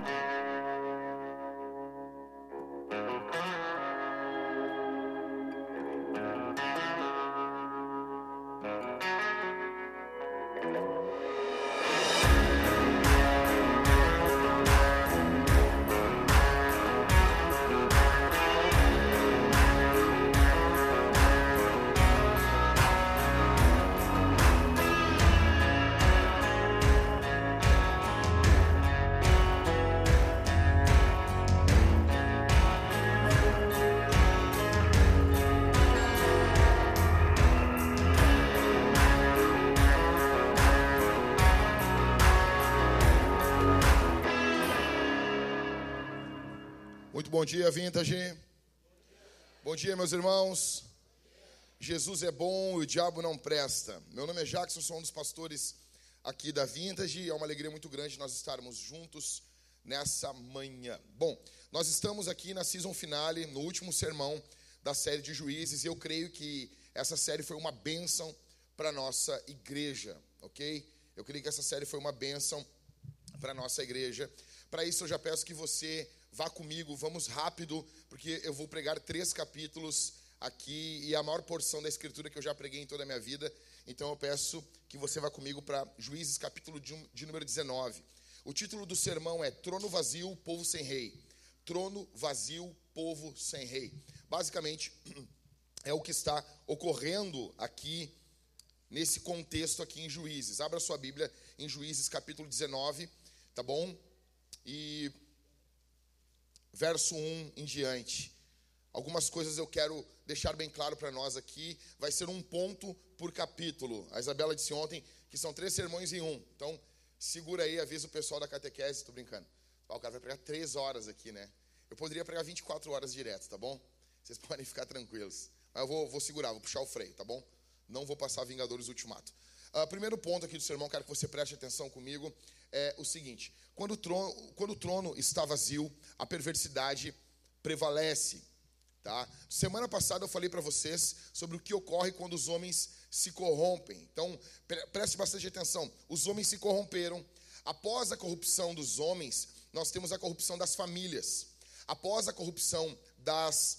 Bye. Bom dia, Vintage. Bom dia, meus irmãos. Jesus é bom e o diabo não presta. Meu nome é Jackson, sou um dos pastores aqui da Vintage. É uma alegria muito grande nós estarmos juntos nessa manhã. Bom, nós estamos aqui na season finale, no último sermão da série de juízes, e eu creio que essa série foi uma bênção para nossa igreja, ok? Eu creio que essa série foi uma bênção para nossa igreja. Para isso, eu já peço que você vá comigo, vamos rápido, porque eu vou pregar três capítulos aqui e a maior porção da escritura que eu já preguei em toda a minha vida. Então eu peço que você vá comigo para Juízes, capítulo de, de número 19. O título do sermão é Trono Vazio, Povo Sem Rei. Trono Vazio, Povo Sem Rei. Basicamente, é o que está ocorrendo aqui nesse contexto aqui em Juízes. Abra sua Bíblia em Juízes capítulo 19, tá bom? E verso 1 em diante. Algumas coisas eu quero deixar bem claro para nós aqui. Vai ser um ponto por capítulo. A Isabela disse ontem que são três sermões em um. Então, segura aí, avisa o pessoal da catequese. Estou brincando. o cara vai pregar três horas aqui, né? Eu poderia pregar 24 horas direto, tá bom? Vocês podem ficar tranquilos. Mas eu vou, vou segurar, vou puxar o freio, tá bom? Não vou passar Vingadores Ultimato. Uh, primeiro ponto aqui do sermão, quero que você preste atenção comigo, é o seguinte: quando o trono, quando o trono está vazio, a perversidade prevalece. Tá? Semana passada eu falei para vocês sobre o que ocorre quando os homens se corrompem. Então, preste bastante atenção. Os homens se corromperam. Após a corrupção dos homens, nós temos a corrupção das famílias. Após a corrupção das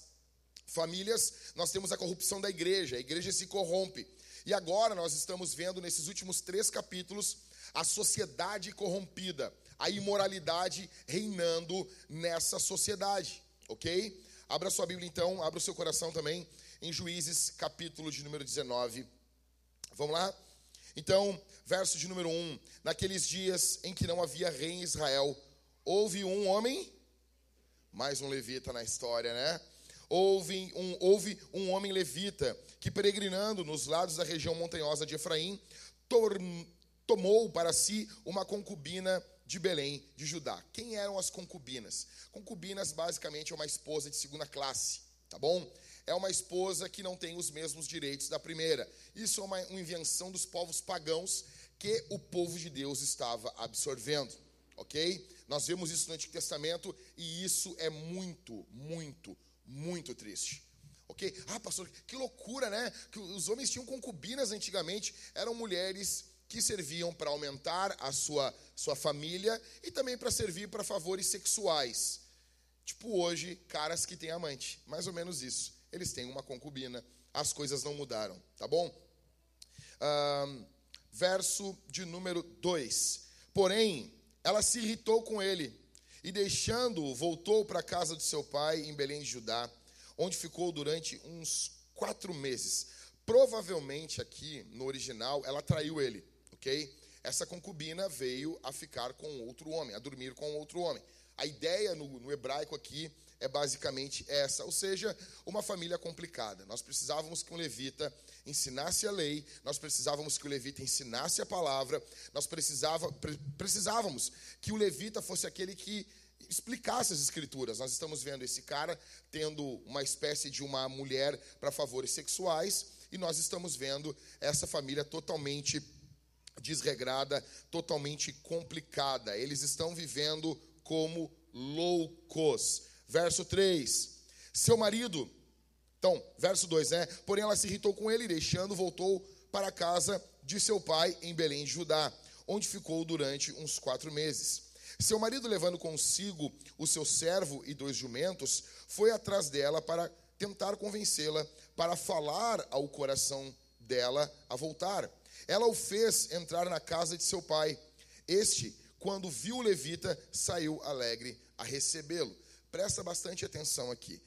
famílias, nós temos a corrupção da igreja. A igreja se corrompe. E agora nós estamos vendo nesses últimos três capítulos a sociedade corrompida, a imoralidade reinando nessa sociedade, ok? Abra sua Bíblia então, abra o seu coração também em Juízes, capítulo de número 19. Vamos lá? Então, verso de número 1: Naqueles dias em que não havia rei em Israel, houve um homem, mais um levita na história, né? Houve um, houve um homem levita que, peregrinando nos lados da região montanhosa de Efraim, tomou para si uma concubina de Belém, de Judá. Quem eram as concubinas? Concubinas, basicamente, é uma esposa de segunda classe, tá bom? É uma esposa que não tem os mesmos direitos da primeira. Isso é uma, uma invenção dos povos pagãos que o povo de Deus estava absorvendo, ok? Nós vemos isso no Antigo Testamento e isso é muito, muito, muito triste. Ok? Ah, pastor, que loucura, né? Que os homens tinham concubinas antigamente, eram mulheres que serviam para aumentar a sua, sua família e também para servir para favores sexuais. Tipo hoje, caras que têm amante, mais ou menos isso. Eles têm uma concubina, as coisas não mudaram, tá bom? verso de número 2. Porém, ela se irritou com ele e deixando-o, voltou para a casa de seu pai em Belém de Judá, onde ficou durante uns quatro meses. Provavelmente aqui no original ela traiu ele, ok? Essa concubina veio a ficar com outro homem, a dormir com outro homem. A ideia no, no hebraico aqui é basicamente essa, ou seja, uma família complicada. Nós precisávamos que um levita ensinasse a lei, nós precisávamos que o levita ensinasse a palavra, nós precisava, precisávamos que o levita fosse aquele que explicasse as escrituras. Nós estamos vendo esse cara tendo uma espécie de uma mulher para favores sexuais e nós estamos vendo essa família totalmente desregrada, totalmente complicada. Eles estão vivendo como loucos. Verso 3. Seu marido então, verso 2, né? Porém ela se irritou com ele, deixando, voltou para a casa de seu pai em Belém, Judá, onde ficou durante uns quatro meses. Seu marido, levando consigo o seu servo e dois jumentos, foi atrás dela para tentar convencê-la, para falar ao coração dela a voltar. Ela o fez entrar na casa de seu pai. Este, quando viu o levita, saiu alegre a recebê-lo. Presta bastante atenção aqui.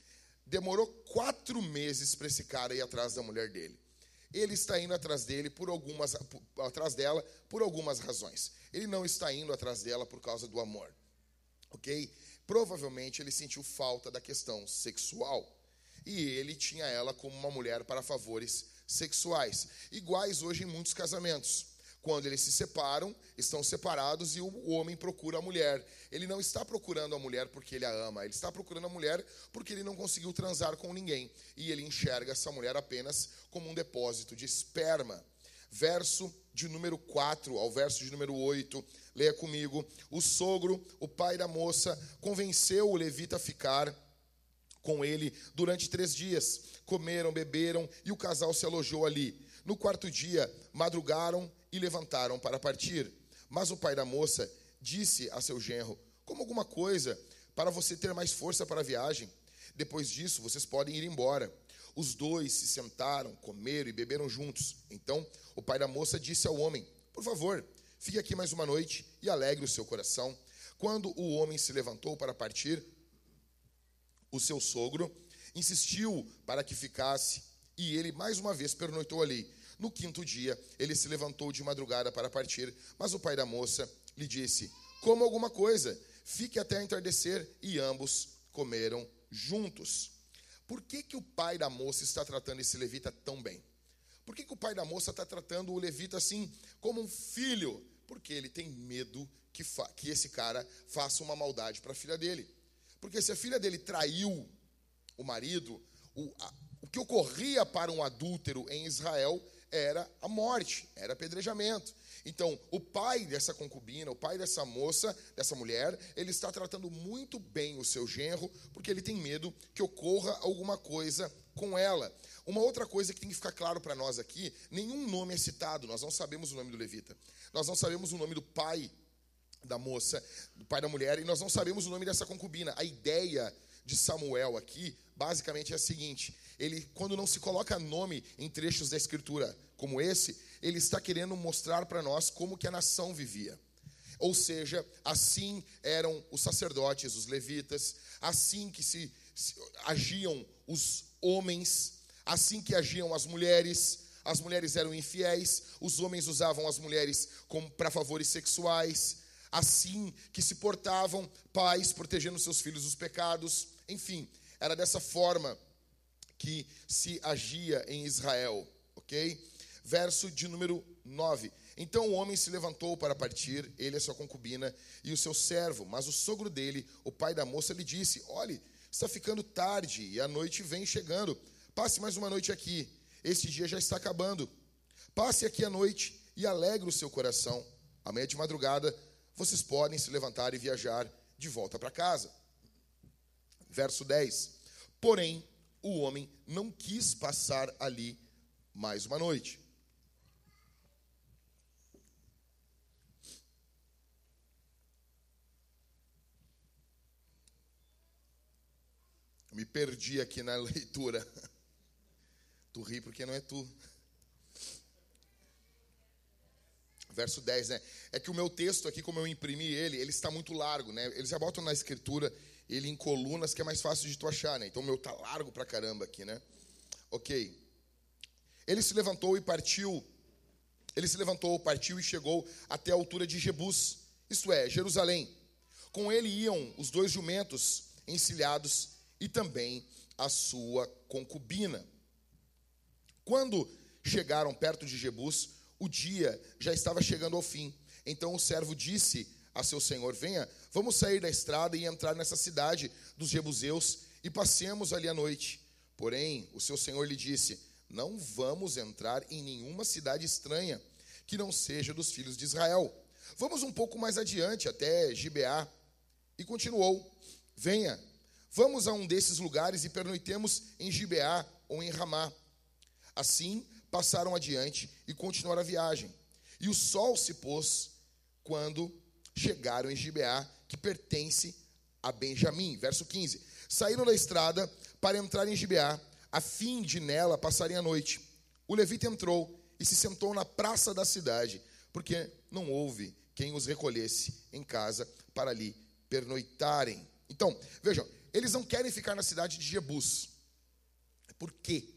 Demorou quatro meses para esse cara ir atrás da mulher dele. Ele está indo atrás dele por algumas, atrás dela por algumas razões. Ele não está indo atrás dela por causa do amor, ok? Provavelmente ele sentiu falta da questão sexual e ele tinha ela como uma mulher para favores sexuais, iguais hoje em muitos casamentos. Quando eles se separam, estão separados e o homem procura a mulher. Ele não está procurando a mulher porque ele a ama, ele está procurando a mulher porque ele não conseguiu transar com ninguém. E ele enxerga essa mulher apenas como um depósito de esperma. Verso de número 4 ao verso de número 8, leia comigo. O sogro, o pai da moça, convenceu o levita a ficar com ele durante três dias. Comeram, beberam e o casal se alojou ali. No quarto dia, madrugaram e levantaram para partir. Mas o pai da moça disse a seu genro: Como alguma coisa para você ter mais força para a viagem. Depois disso, vocês podem ir embora. Os dois se sentaram, comeram e beberam juntos. Então, o pai da moça disse ao homem: Por favor, fique aqui mais uma noite e alegre o seu coração. Quando o homem se levantou para partir, o seu sogro insistiu para que ficasse e ele mais uma vez pernoitou ali. No quinto dia, ele se levantou de madrugada para partir, mas o pai da moça lhe disse: Coma alguma coisa, fique até entardecer. E ambos comeram juntos. Por que, que o pai da moça está tratando esse levita tão bem? Por que, que o pai da moça está tratando o levita assim, como um filho? Porque ele tem medo que, que esse cara faça uma maldade para a filha dele. Porque se a filha dele traiu o marido, o, a, o que ocorria para um adúltero em Israel era a morte, era apedrejamento. Então, o pai dessa concubina, o pai dessa moça, dessa mulher, ele está tratando muito bem o seu genro, porque ele tem medo que ocorra alguma coisa com ela. Uma outra coisa que tem que ficar claro para nós aqui: nenhum nome é citado, nós não sabemos o nome do levita, nós não sabemos o nome do pai da moça, do pai da mulher, e nós não sabemos o nome dessa concubina. A ideia de Samuel aqui, basicamente é a seguinte: ele, quando não se coloca nome em trechos da escritura como esse, ele está querendo mostrar para nós como que a nação vivia. Ou seja, assim eram os sacerdotes, os levitas, assim que se, se agiam os homens, assim que agiam as mulheres. As mulheres eram infiéis, os homens usavam as mulheres para favores sexuais assim que se portavam pais protegendo seus filhos dos pecados. Enfim, era dessa forma que se agia em Israel, ok? Verso de número 9. Então o homem se levantou para partir, ele e sua concubina e o seu servo, mas o sogro dele, o pai da moça, lhe disse: Olhe, está ficando tarde e a noite vem chegando. Passe mais uma noite aqui. Este dia já está acabando. Passe aqui a noite e alegre o seu coração. Amanhã de madrugada vocês podem se levantar e viajar de volta para casa. Verso 10. Porém, o homem não quis passar ali mais uma noite. Me perdi aqui na leitura. Tu ri porque não é tu. Verso 10, né? É que o meu texto aqui, como eu imprimi ele, ele está muito largo, né? Eles já botam na escritura ele em colunas que é mais fácil de tu achar, né? Então o meu tá largo pra caramba aqui, né? Ok. Ele se levantou e partiu. Ele se levantou, partiu e chegou até a altura de Jebus, isto é, Jerusalém. Com ele iam os dois jumentos encilhados e também a sua concubina. Quando chegaram perto de Jebus, o dia já estava chegando ao fim. Então o servo disse a seu senhor: Venha, vamos sair da estrada e entrar nessa cidade dos Jebuseus e passemos ali a noite. Porém, o seu senhor lhe disse: Não vamos entrar em nenhuma cidade estranha que não seja dos filhos de Israel. Vamos um pouco mais adiante, até Gibeá. E continuou: Venha, vamos a um desses lugares e pernoitemos em Gibeá ou em Ramá. Assim, passaram adiante e continuaram a viagem. E o sol se pôs quando chegaram em Gibeá, que pertence a Benjamim. Verso 15. Saíram da estrada para entrar em Gibeá, a fim de nela passarem a noite. O levita entrou e se sentou na praça da cidade, porque não houve quem os recolhesse em casa para ali pernoitarem. Então, vejam, eles não querem ficar na cidade de Jebus. Por quê?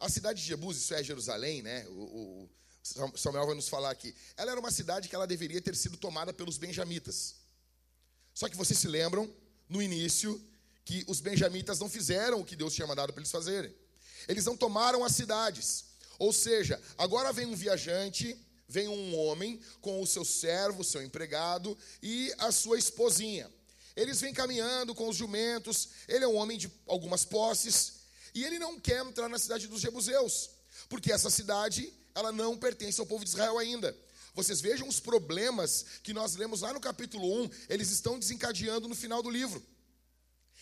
A cidade de Jebus, isso é Jerusalém, né? O, o Samuel vai nos falar aqui. Ela era uma cidade que ela deveria ter sido tomada pelos benjamitas. Só que vocês se lembram, no início, que os benjamitas não fizeram o que Deus tinha mandado para eles fazerem. Eles não tomaram as cidades. Ou seja, agora vem um viajante, vem um homem com o seu servo, seu empregado e a sua esposinha. Eles vêm caminhando com os jumentos, ele é um homem de algumas posses, e ele não quer entrar na cidade dos Jebuseus, porque essa cidade, ela não pertence ao povo de Israel ainda. Vocês vejam os problemas que nós lemos lá no capítulo 1, eles estão desencadeando no final do livro.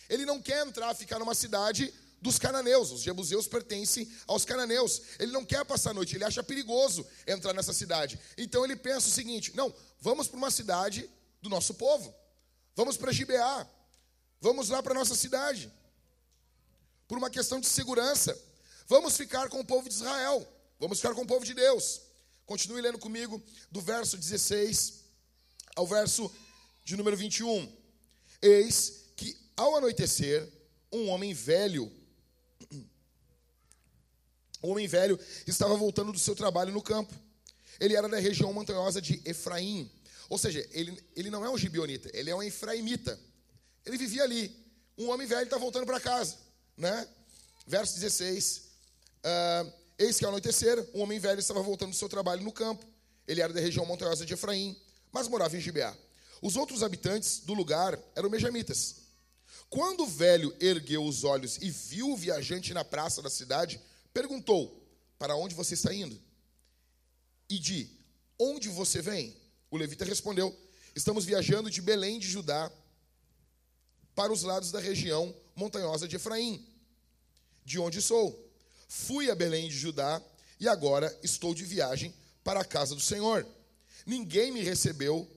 Ele não quer entrar, ficar numa cidade dos cananeus. Os jebuseus pertencem aos cananeus. Ele não quer passar a noite, ele acha perigoso entrar nessa cidade. Então ele pensa o seguinte: não, vamos para uma cidade do nosso povo. Vamos para Gibeá. Vamos lá para nossa cidade. Por uma questão de segurança. Vamos ficar com o povo de Israel. Vamos ficar com o povo de Deus. Continue lendo comigo do verso 16 ao verso de número 21. Eis que ao anoitecer, um homem velho o homem velho estava voltando do seu trabalho no campo. Ele era da região montanhosa de Efraim. Ou seja, ele, ele não é um gibionita, ele é um efraimita. Ele vivia ali. Um homem velho está voltando para casa. Né? Verso 16. Uh, ah, Eis que ao anoitecer, um homem velho estava voltando do seu trabalho no campo. Ele era da região montanhosa de Efraim, mas morava em Gibeá. Os outros habitantes do lugar eram benjamitas. Quando o velho ergueu os olhos e viu o viajante na praça da cidade, perguntou: Para onde você está indo? E de onde você vem? O levita respondeu: Estamos viajando de Belém de Judá para os lados da região montanhosa de Efraim, de onde sou. Fui a Belém de Judá e agora estou de viagem para a casa do Senhor. Ninguém me recebeu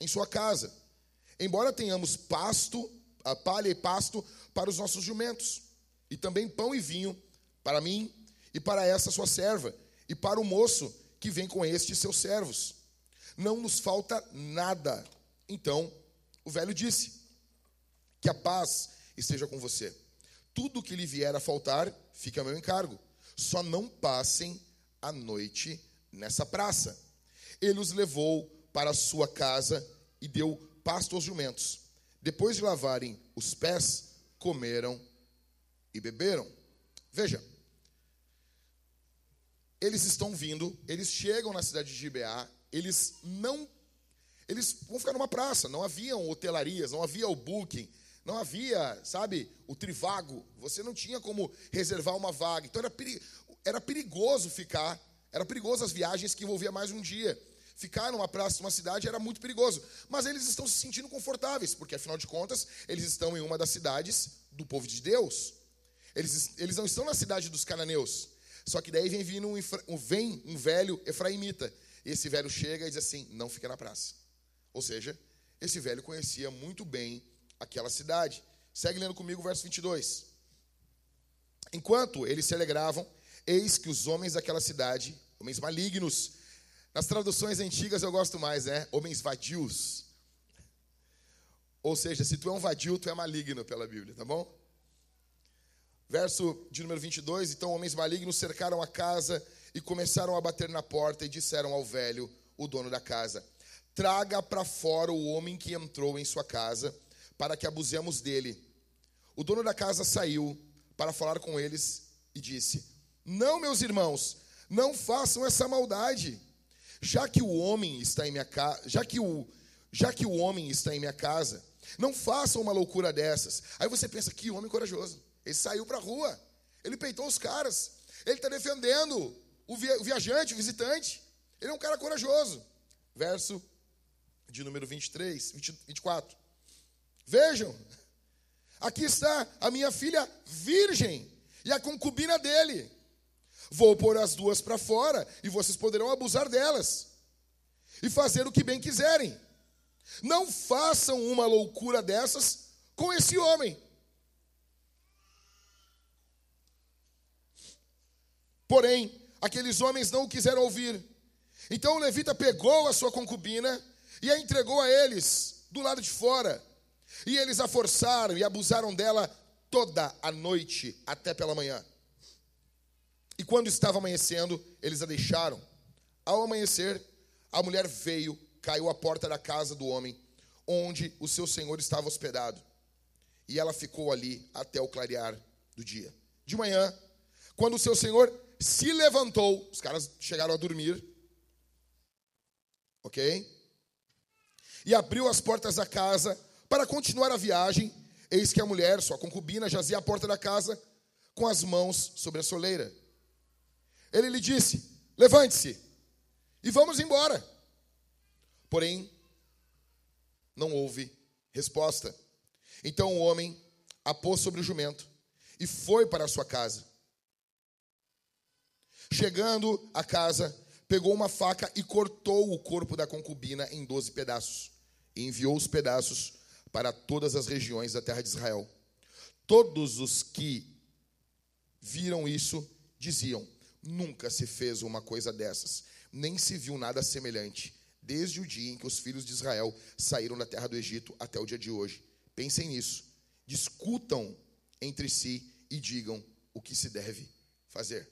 em sua casa, embora tenhamos pasto, a palha e pasto para os nossos jumentos, e também pão e vinho para mim e para essa sua serva, e para o moço que vem com estes seus servos. Não nos falta nada. Então o velho disse: Que a paz esteja com você. Tudo que lhe vier a faltar, fica a meu encargo. Só não passem a noite nessa praça. Ele os levou para a sua casa e deu pasto aos jumentos. Depois de lavarem os pés, comeram e beberam. Veja, eles estão vindo, eles chegam na cidade de Gibeá, eles não. Eles vão ficar numa praça, não haviam hotelarias, não havia o booking, não havia, sabe, o trivago. Você não tinha como reservar uma vaga. Então era, peri era perigoso ficar, era perigoso as viagens que envolvia mais um dia. Ficar numa praça, numa cidade, era muito perigoso. Mas eles estão se sentindo confortáveis, porque afinal de contas, eles estão em uma das cidades do povo de Deus. Eles, eles não estão na cidade dos cananeus. Só que daí vem vindo um, vem um velho efraimita. Esse velho chega e diz assim: não fica na praça. Ou seja, esse velho conhecia muito bem aquela cidade. Segue lendo comigo o verso 22. Enquanto eles se alegravam, eis que os homens daquela cidade, homens malignos, nas traduções antigas eu gosto mais, né? Homens vadios. Ou seja, se tu é um vadio, tu é maligno pela Bíblia, tá bom? Verso de número 22: Então homens malignos cercaram a casa e começaram a bater na porta e disseram ao velho, o dono da casa: Traga para fora o homem que entrou em sua casa, para que abusemos dele. O dono da casa saiu para falar com eles e disse: Não, meus irmãos, não façam essa maldade. Já que o homem está em minha casa, já que o já que o homem está em minha casa, não façam uma loucura dessas. Aí você pensa que homem corajoso. Ele saiu para a rua. Ele peitou os caras. Ele está defendendo o viajante, o visitante. Ele é um cara corajoso. Verso de número 23, 20, 24. Vejam, aqui está a minha filha virgem e a concubina dele. Vou pôr as duas para fora e vocês poderão abusar delas e fazer o que bem quiserem. Não façam uma loucura dessas com esse homem. Porém, aqueles homens não o quiseram ouvir. Então o levita pegou a sua concubina e a entregou a eles do lado de fora. E eles a forçaram e abusaram dela toda a noite até pela manhã. E quando estava amanhecendo, eles a deixaram. Ao amanhecer, a mulher veio, caiu à porta da casa do homem, onde o seu senhor estava hospedado. E ela ficou ali até o clarear do dia. De manhã, quando o seu senhor se levantou, os caras chegaram a dormir, ok? E abriu as portas da casa para continuar a viagem. Eis que a mulher, sua concubina, jazia à porta da casa com as mãos sobre a soleira. Ele lhe disse: Levante-se e vamos embora. Porém, não houve resposta. Então o homem a pôs sobre o jumento e foi para a sua casa. Chegando à casa, pegou uma faca e cortou o corpo da concubina em doze pedaços, e enviou os pedaços para todas as regiões da terra de Israel. Todos os que viram isso diziam: Nunca se fez uma coisa dessas, nem se viu nada semelhante, desde o dia em que os filhos de Israel saíram da terra do Egito até o dia de hoje. Pensem nisso, discutam entre si e digam o que se deve fazer.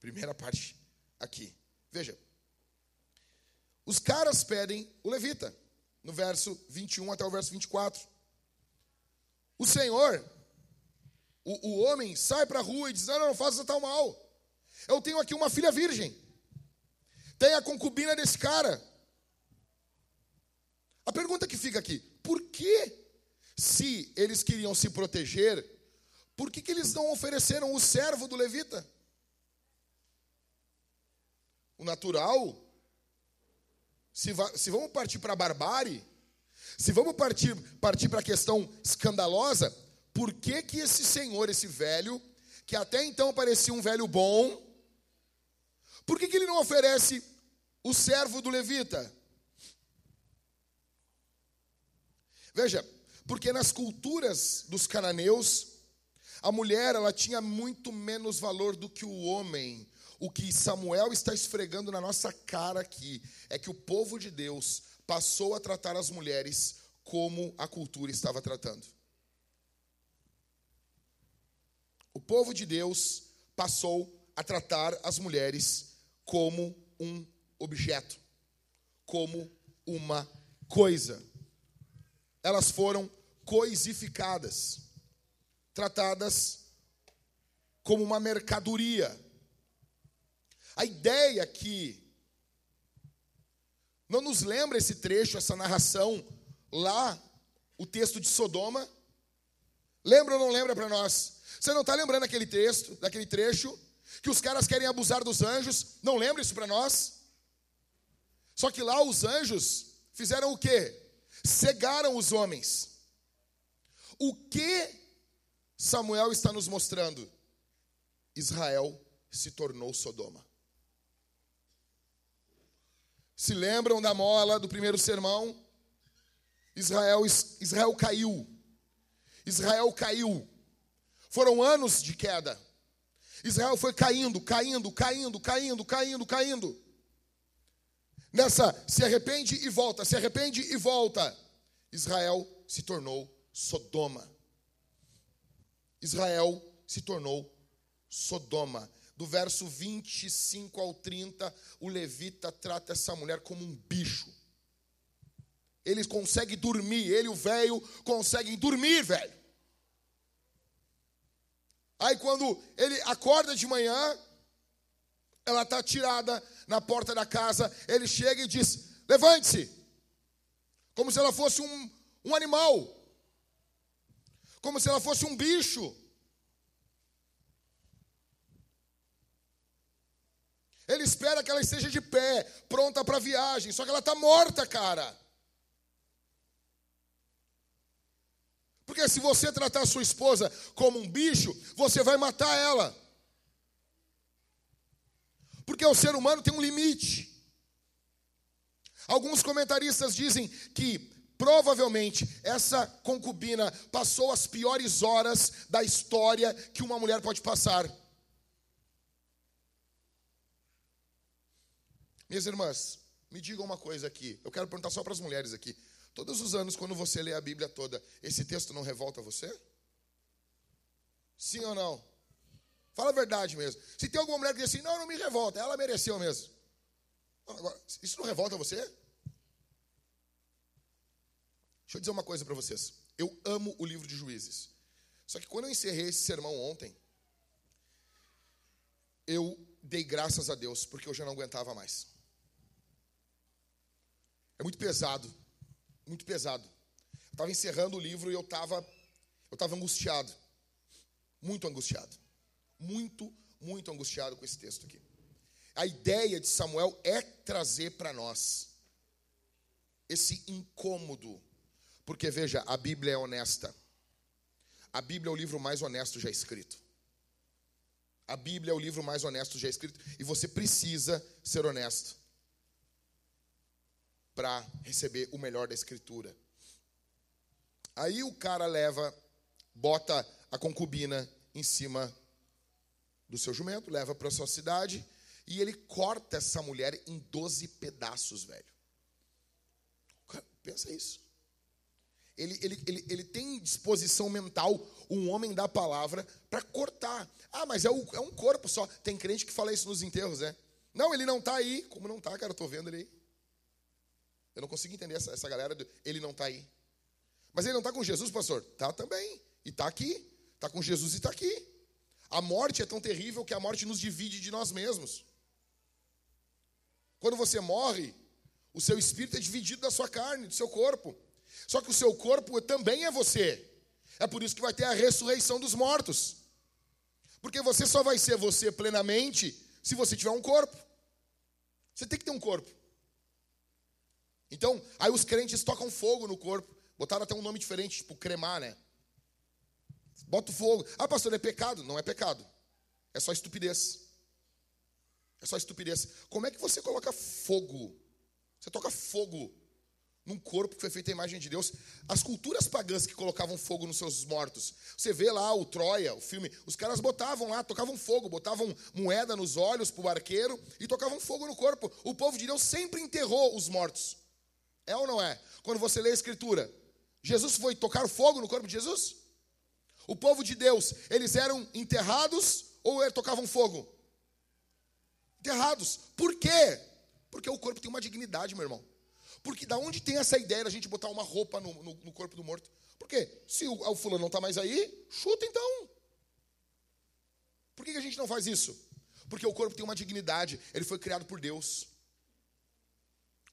Primeira parte aqui. Veja. Os caras pedem o levita, no verso 21 até o verso 24. O Senhor, o, o homem, sai para a rua e diz: Não, não, não faça tal mal. Eu tenho aqui uma filha virgem. Tem a concubina desse cara. A pergunta que fica aqui: por que, se eles queriam se proteger, por que, que eles não ofereceram o servo do levita? o natural, se, va, se vamos partir para a barbárie, se vamos partir, partir para a questão escandalosa, por que, que esse senhor, esse velho, que até então parecia um velho bom, por que, que ele não oferece o servo do levita? Veja, porque nas culturas dos cananeus, a mulher ela tinha muito menos valor do que o homem. O que Samuel está esfregando na nossa cara aqui é que o povo de Deus passou a tratar as mulheres como a cultura estava tratando. O povo de Deus passou a tratar as mulheres como um objeto, como uma coisa. Elas foram coisificadas, tratadas como uma mercadoria a ideia que não nos lembra esse trecho, essa narração lá, o texto de Sodoma? Lembra ou não lembra para nós? Você não está lembrando aquele texto, daquele trecho, que os caras querem abusar dos anjos? Não lembra isso para nós? Só que lá os anjos fizeram o quê? Cegaram os homens. O que Samuel está nos mostrando? Israel se tornou Sodoma. Se lembram da mola do primeiro sermão? Israel, Israel caiu. Israel caiu. Foram anos de queda. Israel foi caindo, caindo, caindo, caindo, caindo, caindo. Nessa, se arrepende e volta, se arrepende e volta. Israel se tornou Sodoma. Israel se tornou Sodoma do verso 25 ao 30, o levita trata essa mulher como um bicho. Ele consegue dormir, ele, o velho, conseguem dormir, velho. Aí quando ele acorda de manhã, ela está tirada na porta da casa, ele chega e diz: Levante-se, como se ela fosse um, um animal, como se ela fosse um bicho. Ele espera que ela esteja de pé, pronta para a viagem, só que ela está morta, cara. Porque se você tratar sua esposa como um bicho, você vai matar ela. Porque o ser humano tem um limite. Alguns comentaristas dizem que provavelmente essa concubina passou as piores horas da história que uma mulher pode passar. Minhas irmãs, me digam uma coisa aqui. Eu quero perguntar só para as mulheres aqui. Todos os anos, quando você lê a Bíblia toda, esse texto não revolta você? Sim ou não? Fala a verdade mesmo. Se tem alguma mulher que diz assim, não, não me revolta, ela mereceu mesmo. Agora, isso não revolta você? Deixa eu dizer uma coisa para vocês. Eu amo o livro de Juízes. Só que quando eu encerrei esse sermão ontem, eu dei graças a Deus, porque eu já não aguentava mais. É muito pesado, muito pesado. Eu estava encerrando o livro e eu estava eu estava angustiado, muito angustiado, muito, muito angustiado com esse texto aqui. A ideia de Samuel é trazer para nós esse incômodo, porque veja, a Bíblia é honesta. A Bíblia é o livro mais honesto já escrito. A Bíblia é o livro mais honesto já escrito e você precisa ser honesto para receber o melhor da escritura. Aí o cara leva, bota a concubina em cima do seu jumento, leva para sua cidade e ele corta essa mulher em 12 pedaços, velho. Pensa isso. Ele, ele, ele, ele tem disposição mental, um homem da palavra, para cortar. Ah, mas é, o, é um corpo só. Tem crente que fala isso nos enterros, né? Não, ele não está aí. Como não está, cara? Eu estou vendo ele aí. Eu não consigo entender essa, essa galera. Do, ele não está aí. Mas ele não está com Jesus, pastor? Tá também. E está aqui. Está com Jesus e está aqui. A morte é tão terrível que a morte nos divide de nós mesmos. Quando você morre, o seu espírito é dividido da sua carne, do seu corpo. Só que o seu corpo também é você. É por isso que vai ter a ressurreição dos mortos. Porque você só vai ser você plenamente se você tiver um corpo. Você tem que ter um corpo. Então, aí os crentes tocam fogo no corpo. Botaram até um nome diferente, tipo cremar, né? Bota fogo. Ah, pastor, é pecado? Não é pecado. É só estupidez. É só estupidez. Como é que você coloca fogo? Você toca fogo num corpo que foi feito à imagem de Deus. As culturas pagãs que colocavam fogo nos seus mortos. Você vê lá o Troia, o filme, os caras botavam lá, tocavam fogo, botavam moeda nos olhos para o arqueiro e tocavam fogo no corpo. O povo de Deus sempre enterrou os mortos. É ou não é? Quando você lê a Escritura, Jesus foi tocar fogo no corpo de Jesus? O povo de Deus, eles eram enterrados ou eles tocavam fogo? Enterrados. Por quê? Porque o corpo tem uma dignidade, meu irmão. Porque da onde tem essa ideia da gente botar uma roupa no, no, no corpo do morto? Por quê? Se o, o fulano não está mais aí, chuta então. Por que, que a gente não faz isso? Porque o corpo tem uma dignidade, ele foi criado por Deus.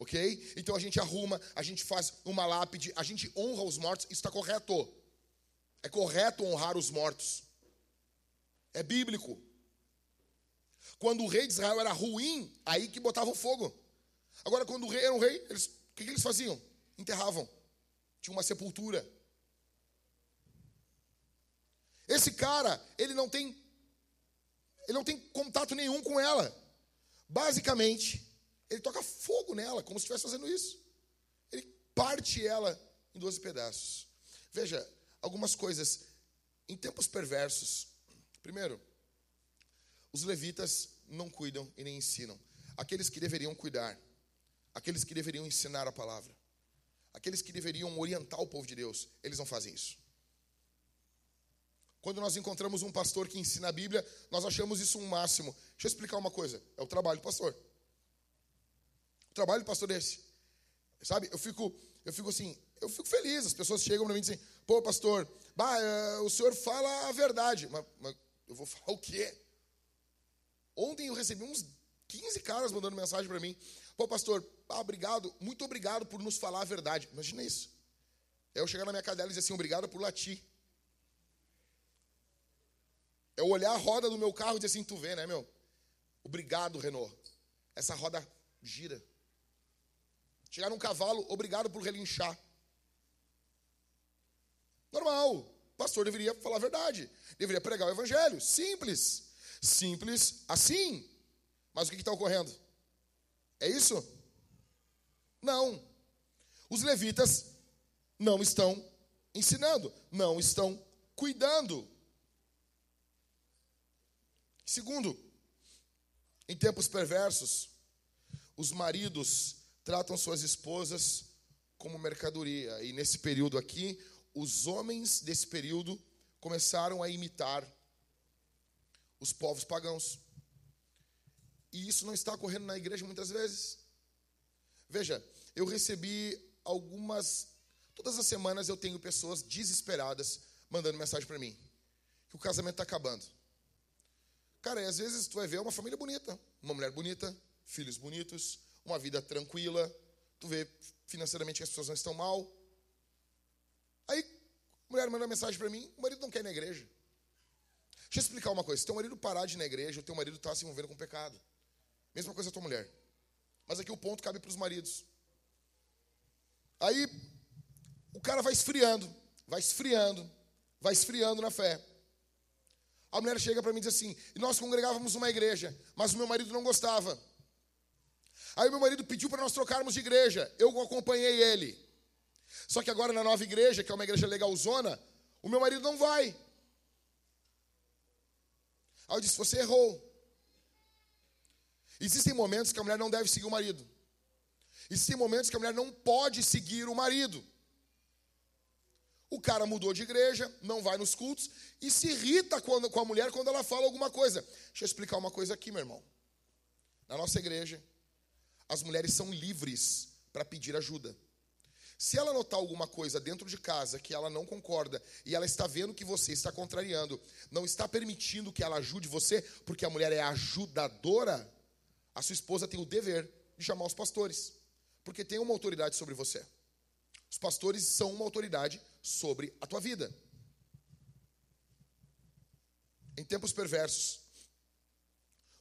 Ok? Então a gente arruma, a gente faz uma lápide, a gente honra os mortos, isso está correto. É correto honrar os mortos. É bíblico. Quando o rei de Israel era ruim, aí que botavam fogo. Agora, quando o rei era um rei, eles, o que, que eles faziam? Enterravam. Tinha uma sepultura. Esse cara, ele não tem ele não tem contato nenhum com ela. Basicamente, ele toca fogo nela, como se estivesse fazendo isso. Ele parte ela em 12 pedaços. Veja, algumas coisas. Em tempos perversos, primeiro, os levitas não cuidam e nem ensinam. Aqueles que deveriam cuidar, aqueles que deveriam ensinar a palavra, aqueles que deveriam orientar o povo de Deus, eles não fazem isso. Quando nós encontramos um pastor que ensina a Bíblia, nós achamos isso um máximo. Deixa eu explicar uma coisa: é o trabalho do pastor. O trabalho do pastor é esse. Sabe, eu fico, eu fico assim, eu fico feliz. As pessoas chegam para mim e dizem: pô, pastor, bah, eh, o senhor fala a verdade. Mas, mas eu vou falar o quê? Ontem eu recebi uns 15 caras mandando mensagem para mim. Pô, pastor, ah, obrigado, muito obrigado por nos falar a verdade. Imagina isso. Eu chegar na minha cadela e dizer assim, obrigado por latir. Eu olhar a roda do meu carro e dizer assim, tu vê, né, meu? Obrigado, Renault. Essa roda gira. Chegar num cavalo, obrigado por relinchar. Normal. O pastor deveria falar a verdade. Deveria pregar o evangelho. Simples. Simples assim. Mas o que está ocorrendo? É isso? Não. Os levitas não estão ensinando, não estão cuidando. Segundo, em tempos perversos, os maridos tratam suas esposas como mercadoria. E nesse período aqui, os homens desse período começaram a imitar os povos pagãos. E isso não está ocorrendo na igreja muitas vezes. Veja, eu recebi algumas. Todas as semanas eu tenho pessoas desesperadas mandando mensagem para mim: que o casamento está acabando. Cara, e às vezes tu vai ver uma família bonita, uma mulher bonita, filhos bonitos, uma vida tranquila. Tu vê financeiramente que as pessoas não estão mal. Aí a mulher manda mensagem para mim: o marido não quer ir na igreja. Deixa eu explicar uma coisa: se teu marido parar de ir na igreja, o teu marido está se envolvendo com pecado. Mesma coisa a tua mulher. Mas aqui o ponto cabe para os maridos. Aí o cara vai esfriando, vai esfriando, vai esfriando na fé. A mulher chega para mim e diz assim: e nós congregávamos numa igreja, mas o meu marido não gostava. Aí meu marido pediu para nós trocarmos de igreja, eu acompanhei ele. Só que agora na nova igreja, que é uma igreja legalzona, o meu marido não vai. Aí eu disse: você errou. Existem momentos que a mulher não deve seguir o marido. Existem momentos que a mulher não pode seguir o marido. O cara mudou de igreja, não vai nos cultos e se irrita quando, com a mulher quando ela fala alguma coisa. Deixa eu explicar uma coisa aqui, meu irmão. Na nossa igreja, as mulheres são livres para pedir ajuda. Se ela notar alguma coisa dentro de casa que ela não concorda e ela está vendo que você está contrariando, não está permitindo que ela ajude você, porque a mulher é ajudadora, a sua esposa tem o dever de chamar os pastores, porque tem uma autoridade sobre você. Os pastores são uma autoridade sobre a tua vida. Em tempos perversos,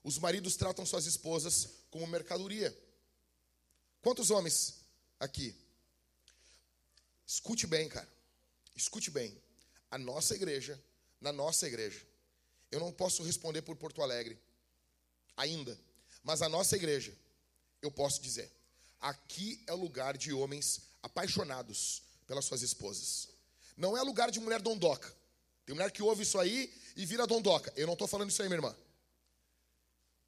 os maridos tratam suas esposas como mercadoria. Quantos homens aqui? Escute bem, cara. Escute bem. A nossa igreja, na nossa igreja, eu não posso responder por Porto Alegre ainda. Mas a nossa igreja, eu posso dizer, aqui é lugar de homens apaixonados pelas suas esposas. Não é lugar de mulher dondoca. Tem mulher que ouve isso aí e vira dondoca. Eu não estou falando isso aí, minha irmã.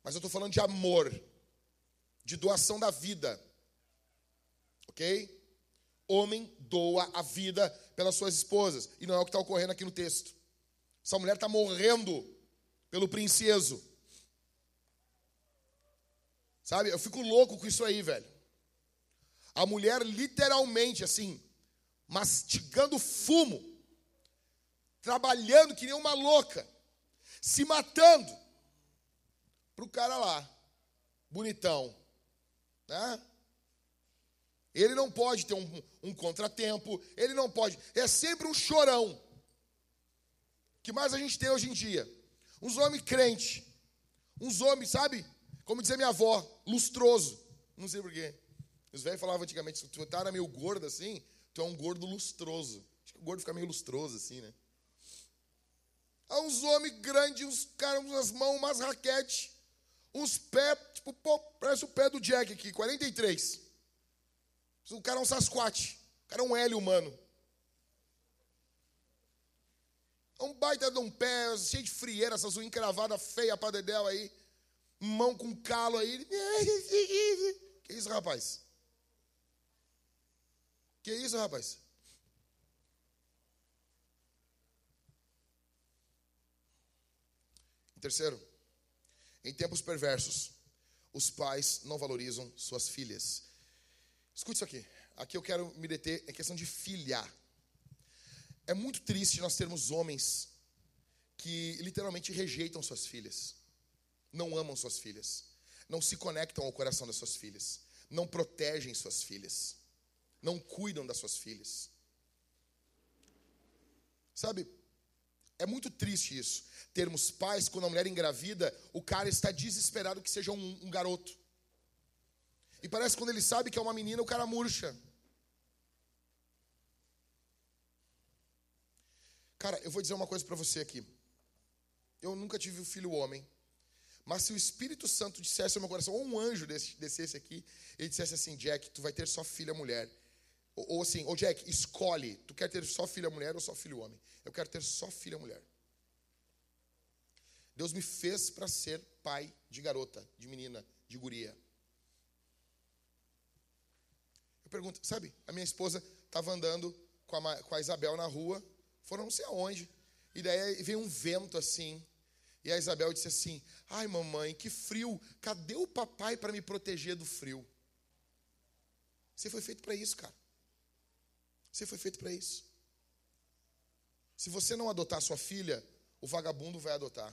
Mas eu estou falando de amor, de doação da vida. Ok? Homem doa a vida pelas suas esposas. E não é o que está ocorrendo aqui no texto. Essa mulher está morrendo pelo princeso. Sabe? Eu fico louco com isso aí, velho. A mulher literalmente assim, mastigando fumo, trabalhando que nem uma louca, se matando pro cara lá, bonitão, né? Ele não pode ter um, um contratempo, ele não pode, é sempre um chorão. que mais a gente tem hoje em dia? Uns homens crentes, uns homens, sabe? Como dizia minha avó, lustroso. Não sei porquê. Os velhos falavam antigamente, se tu tá meio gordo assim, tu é um gordo lustroso. Acho que o gordo fica meio lustroso assim, né? Há uns homens grandes, uns caras, umas mãos, umas raquete, uns pés, tipo, pô, parece o pé do Jack aqui, 43. O cara é um Sasquatch. O cara é um L humano. É um baita de um pé, cheio de frieira, essas unhas encravadas feias pra dedéu aí mão com calo aí. Que isso, rapaz? Que isso, rapaz? Terceiro, em tempos perversos, os pais não valorizam suas filhas. Escute isso aqui. Aqui eu quero me deter em questão de filhar. É muito triste nós termos homens que literalmente rejeitam suas filhas não amam suas filhas, não se conectam ao coração das suas filhas, não protegem suas filhas, não cuidam das suas filhas. Sabe, é muito triste isso. Termos pais, quando a mulher engravida, o cara está desesperado que seja um, um garoto. E parece que quando ele sabe que é uma menina, o cara murcha. Cara, eu vou dizer uma coisa para você aqui. Eu nunca tive um filho homem. Mas se o Espírito Santo dissesse ao meu coração, ou um anjo descesse aqui, ele dissesse assim: Jack, tu vai ter só filha mulher. Ou, ou assim, ô Jack, escolhe. Tu quer ter só filha mulher ou só filho homem? Eu quero ter só filha mulher. Deus me fez para ser pai de garota, de menina, de guria. Eu pergunto, sabe, a minha esposa estava andando com a, com a Isabel na rua, foram não sei aonde, e daí veio um vento assim, e a Isabel disse assim: Ai, mamãe, que frio, cadê o papai para me proteger do frio? Você foi feito para isso, cara. Você foi feito para isso. Se você não adotar sua filha, o vagabundo vai adotar.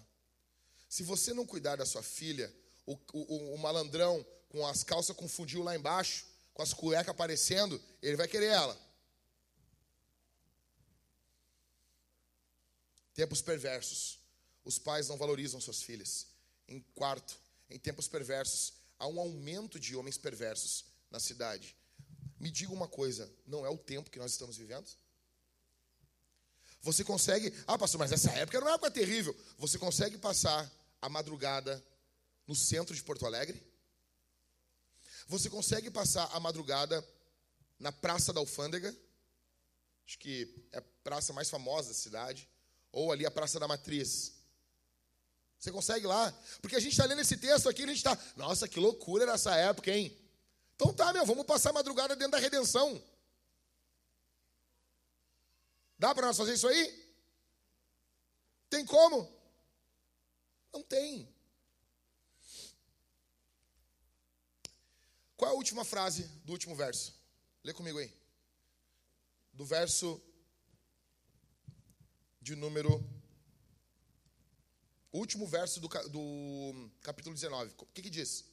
Se você não cuidar da sua filha, o, o, o malandrão com as calças com fundiu lá embaixo, com as cuecas aparecendo, ele vai querer ela. Tempos perversos. Os pais não valorizam suas filhas. Em quarto, em tempos perversos, há um aumento de homens perversos na cidade. Me diga uma coisa, não é o tempo que nós estamos vivendo? Você consegue, ah, pastor, mas essa época era uma época terrível. Você consegue passar a madrugada no centro de Porto Alegre? Você consegue passar a madrugada na Praça da Alfândega? Acho que é a praça mais famosa da cidade. Ou ali a Praça da Matriz. Você consegue lá? Porque a gente está lendo esse texto aqui a gente está, nossa, que loucura era essa época, hein? Então tá, meu, vamos passar a madrugada dentro da redenção. Dá para nós fazer isso aí? Tem como? Não tem. Qual é a última frase do último verso? Lê comigo aí. Do verso de número. Último verso do, do capítulo 19. O que, que diz?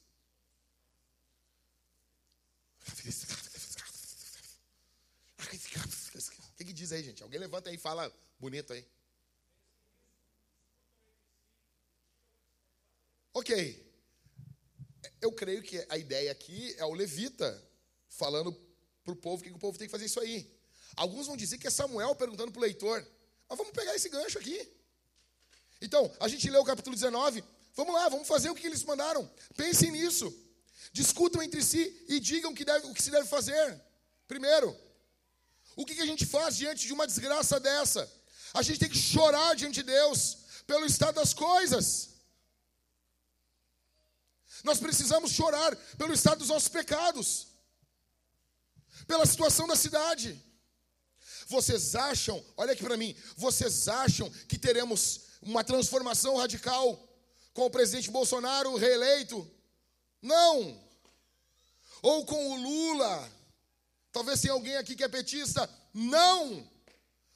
O que, que diz aí, gente? Alguém levanta aí e fala bonito aí. Ok. Eu creio que a ideia aqui é o levita falando para o povo que o povo tem que fazer isso aí. Alguns vão dizer que é Samuel perguntando para o leitor. Mas vamos pegar esse gancho aqui. Então, a gente leu o capítulo 19. Vamos lá, vamos fazer o que eles mandaram. Pensem nisso. Discutam entre si e digam o que, deve, o que se deve fazer. Primeiro, o que a gente faz diante de uma desgraça dessa? A gente tem que chorar diante de Deus pelo estado das coisas. Nós precisamos chorar pelo estado dos nossos pecados, pela situação da cidade. Vocês acham, olha aqui para mim, vocês acham que teremos uma transformação radical com o presidente Bolsonaro reeleito? Não. Ou com o Lula? Talvez tenha alguém aqui que é petista? Não.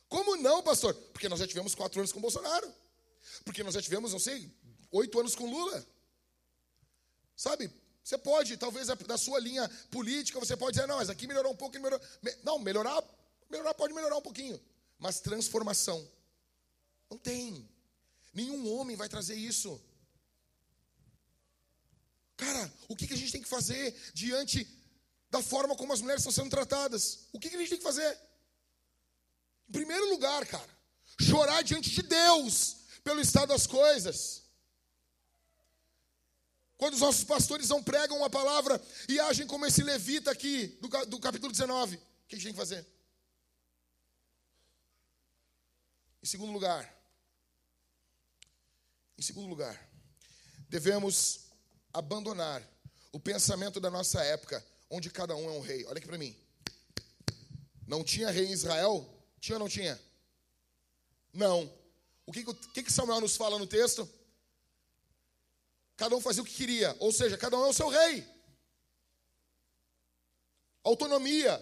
Como não, pastor? Porque nós já tivemos quatro anos com Bolsonaro. Porque nós já tivemos, não sei, oito anos com Lula. Sabe? Você pode, talvez da sua linha política, você pode dizer, não, mas aqui melhorou um pouco, melhorou. Não, melhorar, melhorar pode melhorar um pouquinho. Mas transformação. Não tem. Nenhum homem vai trazer isso. Cara, o que, a gente tem que fazer diante da forma como as mulheres estão sendo tratadas? O que, a gente tem que fazer? Em primeiro lugar, cara, chorar diante de Deus pelo estado das coisas. Quando os nossos pastores não pregam uma palavra e agem como esse levita aqui do, do capítulo 19, o que a gente tem que fazer? Em segundo lugar, em segundo lugar, devemos abandonar o pensamento da nossa época, onde cada um é um rei. Olha aqui para mim. Não tinha rei em Israel? Tinha ou não tinha? Não. O que, que, que Samuel nos fala no texto? Cada um fazia o que queria, ou seja, cada um é o seu rei. Autonomia.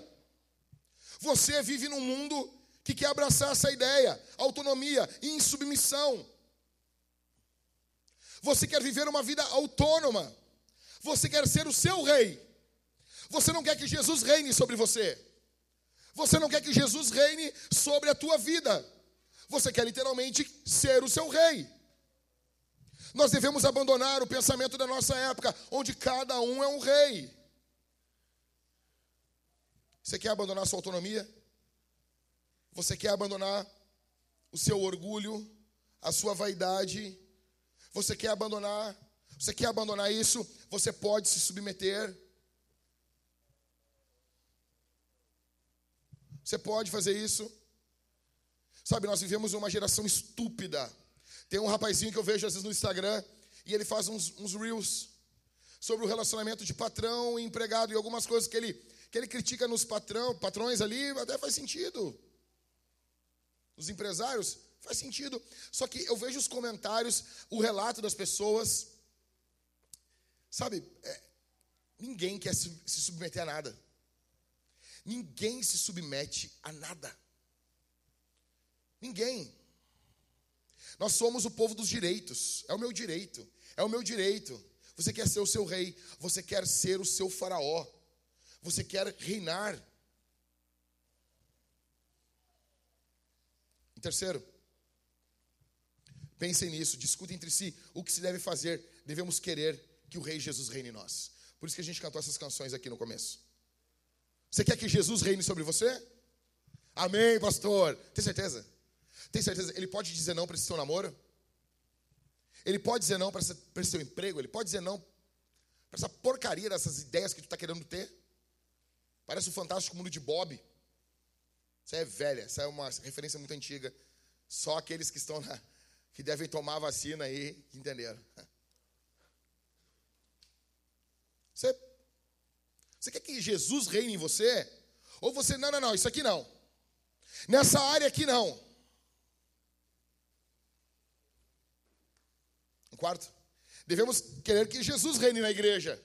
Você vive num mundo que quer abraçar essa ideia, autonomia insubmissão. Você quer viver uma vida autônoma. Você quer ser o seu rei. Você não quer que Jesus reine sobre você. Você não quer que Jesus reine sobre a tua vida. Você quer literalmente ser o seu rei. Nós devemos abandonar o pensamento da nossa época, onde cada um é um rei. Você quer abandonar sua autonomia? Você quer abandonar o seu orgulho, a sua vaidade? Você quer abandonar? Você quer abandonar isso? Você pode se submeter. Você pode fazer isso. Sabe, nós vivemos uma geração estúpida. Tem um rapazinho que eu vejo às vezes no Instagram e ele faz uns, uns reels sobre o relacionamento de patrão e empregado e algumas coisas que ele, que ele critica nos patrão, patrões ali, até faz sentido. Os empresários, faz sentido. Só que eu vejo os comentários, o relato das pessoas. Sabe, é, ninguém quer se, se submeter a nada. Ninguém se submete a nada. Ninguém. Nós somos o povo dos direitos. É o meu direito. É o meu direito. Você quer ser o seu rei. Você quer ser o seu faraó. Você quer reinar. Em terceiro, pensem nisso, discutem entre si o que se deve fazer. Devemos querer que o Rei Jesus reine em nós. Por isso que a gente cantou essas canções aqui no começo. Você quer que Jesus reine sobre você? Amém, pastor. Tem certeza? Tem certeza? Ele pode dizer não para esse seu namoro? Ele pode dizer não para esse, seu emprego? Ele pode dizer não para essa porcaria dessas ideias que tu está querendo ter? Parece o fantástico mundo de Bob. Isso é velha, essa é uma referência muito antiga. Só aqueles que estão na, que devem tomar a vacina aí entenderam. Você, você quer que Jesus reine em você? Ou você, não, não, não, isso aqui não. Nessa área aqui não. Quarto, devemos querer que Jesus reine na igreja.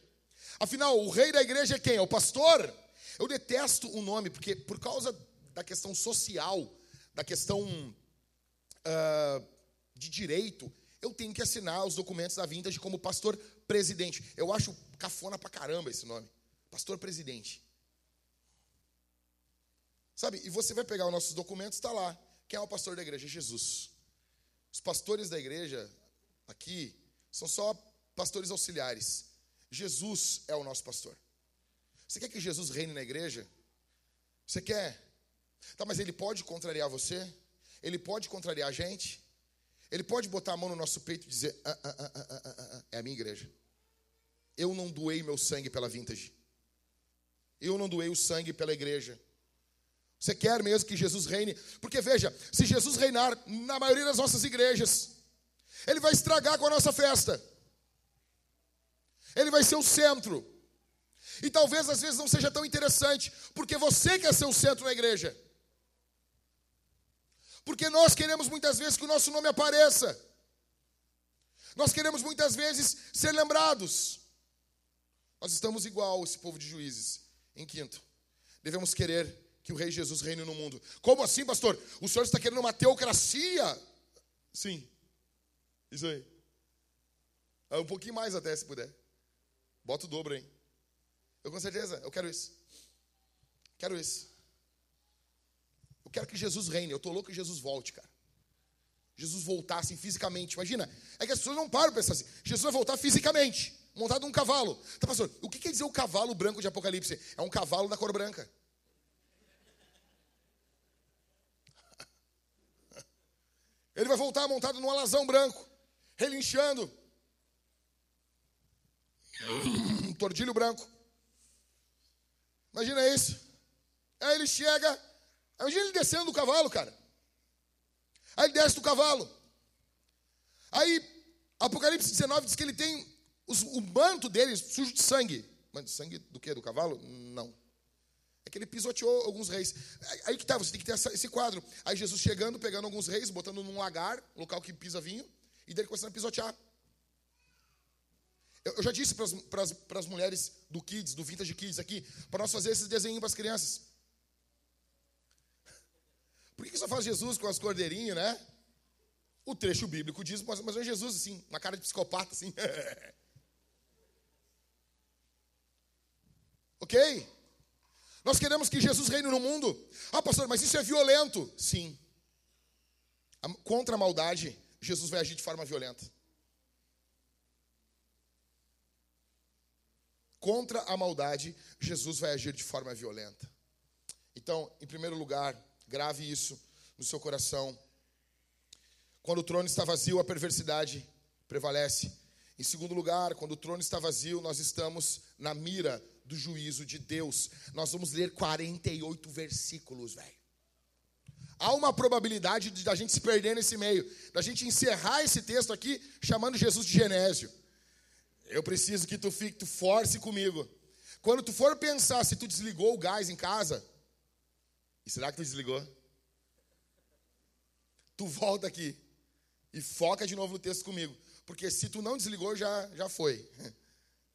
Afinal, o rei da igreja é quem? É o pastor? Eu detesto o nome, porque por causa da questão social, da questão uh, de direito, eu tenho que assinar os documentos da Vintage como pastor presidente. Eu acho cafona pra caramba esse nome. Pastor presidente. Sabe, e você vai pegar os nossos documentos, está lá. Quem é o pastor da igreja? Jesus. Os pastores da igreja aqui são só pastores auxiliares. Jesus é o nosso pastor. Você quer que Jesus reine na igreja? Você quer? Tá, mas ele pode contrariar você? Ele pode contrariar a gente? Ele pode botar a mão no nosso peito e dizer: ah, ah, ah, é a minha igreja. Eu não doei meu sangue pela vintage. Eu não doei o sangue pela igreja. Você quer mesmo que Jesus reine? Porque veja, se Jesus reinar na maioria das nossas igrejas, ele vai estragar com a nossa festa. Ele vai ser o centro. E talvez às vezes não seja tão interessante, porque você quer ser o centro na igreja. Porque nós queremos muitas vezes que o nosso nome apareça. Nós queremos muitas vezes ser lembrados. Nós estamos igual esse povo de juízes. Em quinto, devemos querer que o Rei Jesus reine no mundo. Como assim, pastor? O senhor está querendo uma teocracia? Sim. Isso aí. É um pouquinho mais até, se puder. Bota o dobro aí. Eu com certeza, eu quero isso. Quero isso. Eu quero que Jesus reine. Eu estou louco que Jesus volte, cara. Jesus voltasse assim, fisicamente. Imagina, é que as pessoas não param para pensar assim. Jesus vai voltar fisicamente, montado num cavalo. Tá, pastor, o que quer dizer o cavalo branco de Apocalipse? É um cavalo da cor branca. Ele vai voltar montado num alazão branco, relinchando. Um tordilho branco. Imagina isso. Aí ele chega, Imagina ele descendo do cavalo, cara. Aí ele desce do cavalo. Aí, Apocalipse 19 diz que ele tem os, o manto dele sujo de sangue. Manto de sangue do que? Do cavalo? Não. É que ele pisoteou alguns reis. Aí que tá, você tem que ter essa, esse quadro. Aí Jesus chegando, pegando alguns reis, botando num lagar, local que pisa vinho, e dele começando a pisotear. Eu, eu já disse para as mulheres do Kids, do Vintage Kids aqui, para nós fazer esses desenhos para as crianças. Por que só faz Jesus com as cordeirinhas, né? O trecho bíblico diz, mas, mas é Jesus assim, uma cara de psicopata assim. ok? Nós queremos que Jesus reine no mundo. Ah, pastor, mas isso é violento. Sim. Contra a maldade, Jesus vai agir de forma violenta. Contra a maldade, Jesus vai agir de forma violenta. Então, em primeiro lugar, Grave isso no seu coração. Quando o trono está vazio, a perversidade prevalece. Em segundo lugar, quando o trono está vazio, nós estamos na mira do juízo de Deus. Nós vamos ler 48 versículos, velho. Há uma probabilidade de a gente se perder nesse meio, da gente encerrar esse texto aqui chamando Jesus de Genésio. Eu preciso que tu fique, tu force comigo. Quando tu for pensar se tu desligou o gás em casa, e será que tu desligou? Tu volta aqui e foca de novo no texto comigo, porque se tu não desligou já já foi.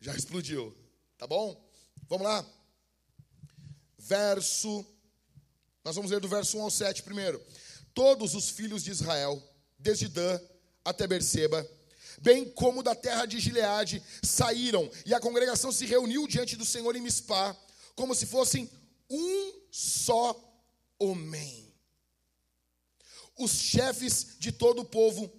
Já explodiu. Tá bom? Vamos lá. Verso nós vamos ler do verso 1 ao 7 primeiro. Todos os filhos de Israel, desde Dan até Berseba, bem como da terra de Gileade, saíram, e a congregação se reuniu diante do Senhor em Mispá, como se fossem um só homem. Os chefes de todo o povo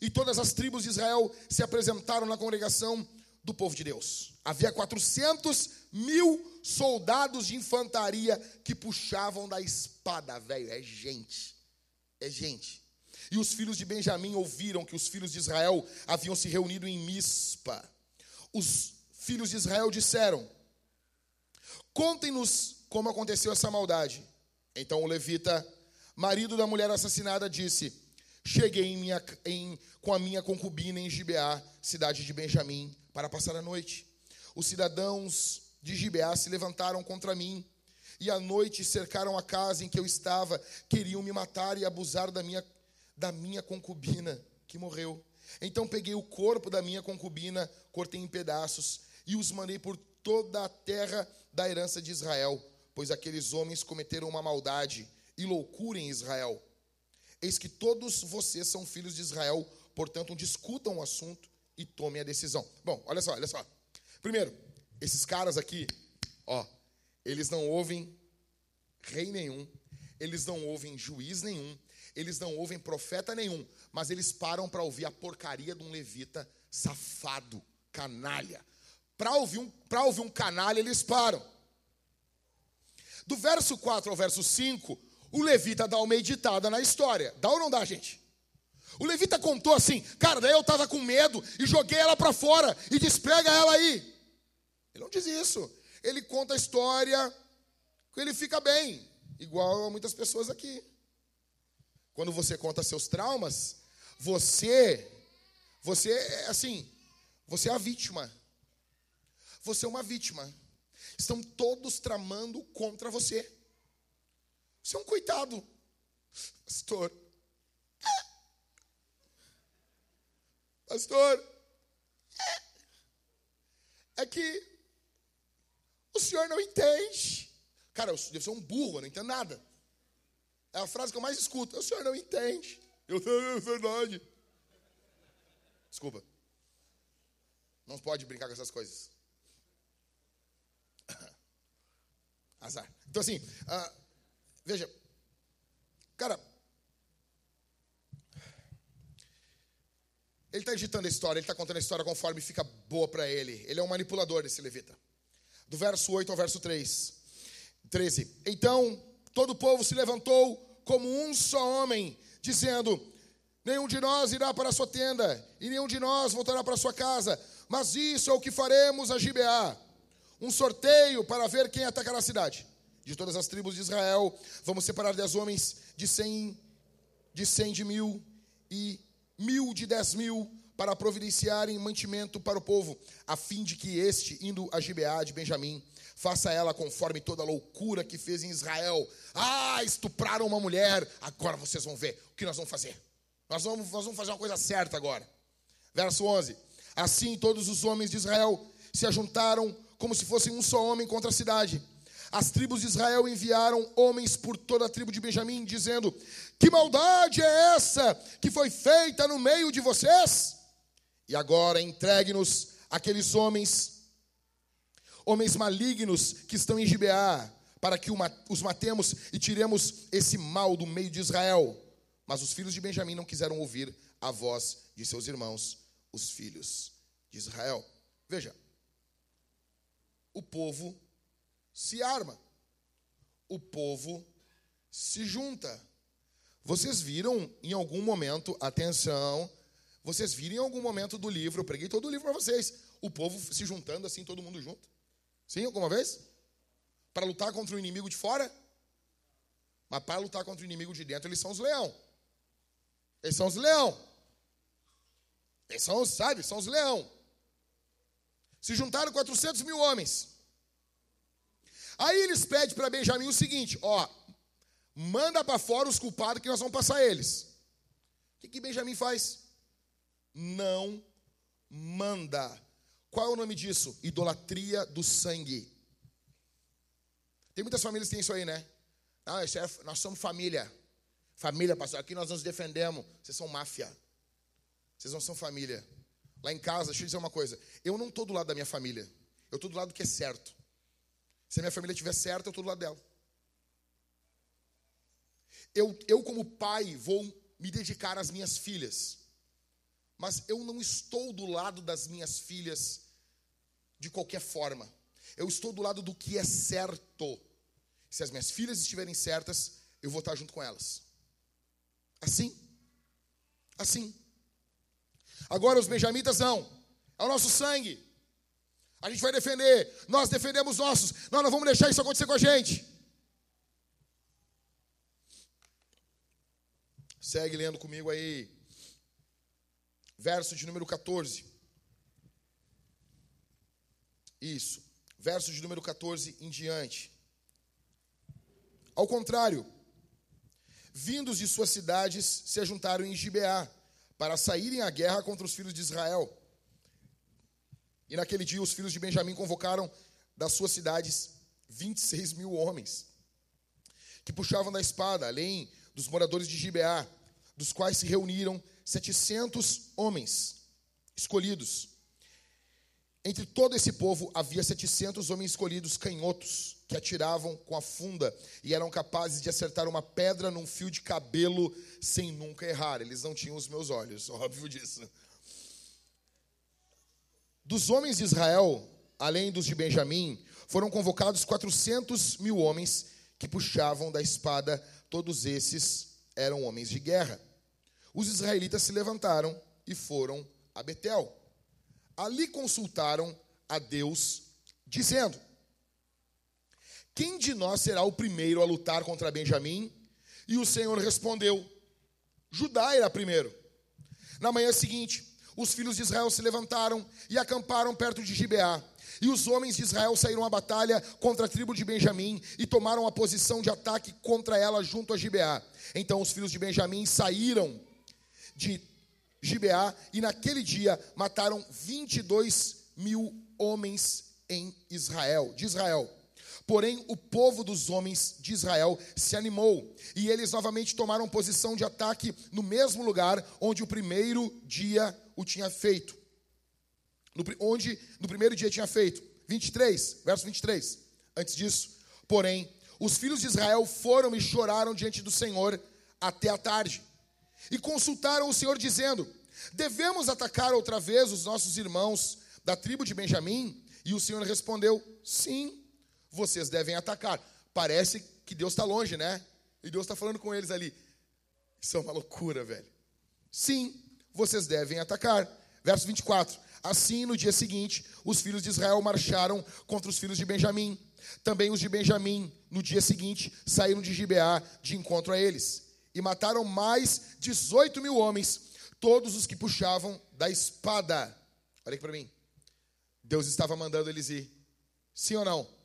e todas as tribos de Israel se apresentaram na congregação do povo de Deus. Havia 400 mil soldados de infantaria que puxavam da espada, velho. É gente. É gente. E os filhos de Benjamim ouviram que os filhos de Israel haviam se reunido em Mispa. Os filhos de Israel disseram: Contem-nos como aconteceu essa maldade. Então o levita, marido da mulher assassinada, disse: Cheguei em minha, em, com a minha concubina em Gibeá, cidade de Benjamim, para passar a noite. Os cidadãos de Gibeá se levantaram contra mim e à noite cercaram a casa em que eu estava, queriam me matar e abusar da minha da minha concubina que morreu. Então peguei o corpo da minha concubina, cortei em pedaços e os mandei por toda a terra da herança de Israel, pois aqueles homens cometeram uma maldade e loucura em Israel. Eis que todos vocês são filhos de Israel, portanto, discutam o assunto e tomem a decisão. Bom, olha só, olha só. Primeiro, esses caras aqui, ó, eles não ouvem rei nenhum, eles não ouvem juiz nenhum, eles não ouvem profeta nenhum, mas eles param para ouvir a porcaria de um levita safado, canalha. Para ouvir, um, ouvir um canalha, eles param. Do verso 4 ao verso 5, o levita dá uma editada na história. Dá ou não dá, gente? O levita contou assim, cara, daí eu estava com medo e joguei ela para fora e desprega ela aí. Ele não diz isso. Ele conta a história ele fica bem, igual a muitas pessoas aqui. Quando você conta seus traumas, você, você é assim, você é a vítima. Você é uma vítima. Estão todos tramando contra você. Você é um coitado. Pastor. Pastor. É que o senhor não entende. Cara, eu devo ser um burro, eu não entendo nada. É a frase que eu mais escuto. O senhor não entende. Eu sei, é verdade. Desculpa. Não pode brincar com essas coisas. Azar. Então, assim, uh, veja. Cara, ele está editando a história, ele está contando a história conforme fica boa para ele. Ele é um manipulador desse levita. Do verso 8 ao verso 3. 13. Então, todo o povo se levantou como um só homem, dizendo: Nenhum de nós irá para a sua tenda, e nenhum de nós voltará para a sua casa, mas isso é o que faremos a Gibeá um sorteio para ver quem atacará a cidade. De todas as tribos de Israel, vamos separar dez homens de cem, de cem de mil e mil de dez mil para providenciarem mantimento para o povo, a fim de que este, indo a Gibeá de Benjamim, faça ela conforme toda a loucura que fez em Israel. Ah, estupraram uma mulher, agora vocês vão ver o que nós vamos fazer. Nós vamos, nós vamos fazer uma coisa certa agora. Verso 11: Assim todos os homens de Israel se ajuntaram como se fossem um só homem contra a cidade. As tribos de Israel enviaram homens por toda a tribo de Benjamim, dizendo: Que maldade é essa que foi feita no meio de vocês? E agora entregue-nos aqueles homens homens malignos que estão em Gibeá, para que os matemos e tiremos esse mal do meio de Israel. Mas os filhos de Benjamim não quiseram ouvir a voz de seus irmãos, os filhos de Israel. Veja, o povo se arma, o povo se junta. Vocês viram em algum momento, atenção, vocês viram em algum momento do livro, eu preguei todo o livro para vocês, o povo se juntando assim, todo mundo junto. Sim, alguma vez? Para lutar contra o inimigo de fora? Mas para lutar contra o inimigo de dentro, eles são os leão. Eles são os leão. Eles são, sabe, são os leão. Se juntaram 400 mil homens. Aí eles pedem para Benjamim o seguinte: ó, manda para fora os culpados que nós vamos passar eles. O que, que Benjamim faz? Não manda. Qual é o nome disso? Idolatria do sangue. Tem muitas famílias que têm isso aí, né? Ah, isso é, nós somos família. Família, pastor. Aqui nós nos defendemos. Vocês são máfia. Vocês não são família. Lá em casa, deixa eu dizer uma coisa. Eu não estou do lado da minha família. Eu estou do lado que é certo. Se a minha família estiver certa, eu estou do lado dela. Eu, eu, como pai, vou me dedicar às minhas filhas. Mas eu não estou do lado das minhas filhas de qualquer forma. Eu estou do lado do que é certo. Se as minhas filhas estiverem certas, eu vou estar junto com elas. Assim. Assim. Agora os benjamitas não. É o nosso sangue. A gente vai defender. Nós defendemos nossos. Nós não vamos deixar isso acontecer com a gente. Segue lendo comigo aí. Verso de número 14. Isso. Verso de número 14 em diante. Ao contrário, vindos de suas cidades, se ajuntaram em Gibeá para saírem à guerra contra os filhos de Israel. E naquele dia os filhos de Benjamim convocaram das suas cidades 26 mil homens, que puxavam da espada, além dos moradores de Gibeá, dos quais se reuniram 700 homens escolhidos. Entre todo esse povo havia 700 homens escolhidos canhotos, que atiravam com a funda e eram capazes de acertar uma pedra num fio de cabelo sem nunca errar. Eles não tinham os meus olhos, óbvio disso. Dos homens de Israel, além dos de Benjamim, foram convocados 400 mil homens que puxavam da espada. Todos esses eram homens de guerra. Os israelitas se levantaram e foram a Betel. Ali consultaram a Deus, dizendo: Quem de nós será o primeiro a lutar contra Benjamim? E o Senhor respondeu: Judá irá primeiro. Na manhã seguinte, os filhos de Israel se levantaram e acamparam perto de Gibeá. E os homens de Israel saíram à batalha contra a tribo de Benjamim e tomaram a posição de ataque contra ela junto a Gibeá. Então os filhos de Benjamim saíram de Gibeá e naquele dia mataram 22 mil homens em Israel, de Israel. Porém, o povo dos homens de Israel se animou e eles novamente tomaram posição de ataque no mesmo lugar onde o primeiro dia o tinha feito. No, onde no primeiro dia tinha feito. 23, verso 23. Antes disso, porém, os filhos de Israel foram e choraram diante do Senhor até a tarde. E consultaram o Senhor, dizendo: Devemos atacar outra vez os nossos irmãos da tribo de Benjamim? E o Senhor respondeu: Sim vocês devem atacar. Parece que Deus está longe, né? E Deus está falando com eles ali. Isso é uma loucura, velho. Sim, vocês devem atacar. Verso 24. Assim, no dia seguinte, os filhos de Israel marcharam contra os filhos de Benjamim. Também os de Benjamim, no dia seguinte, saíram de Gibeá de encontro a eles. E mataram mais 18 mil homens, todos os que puxavam da espada. Olha aqui para mim. Deus estava mandando eles ir. Sim ou não?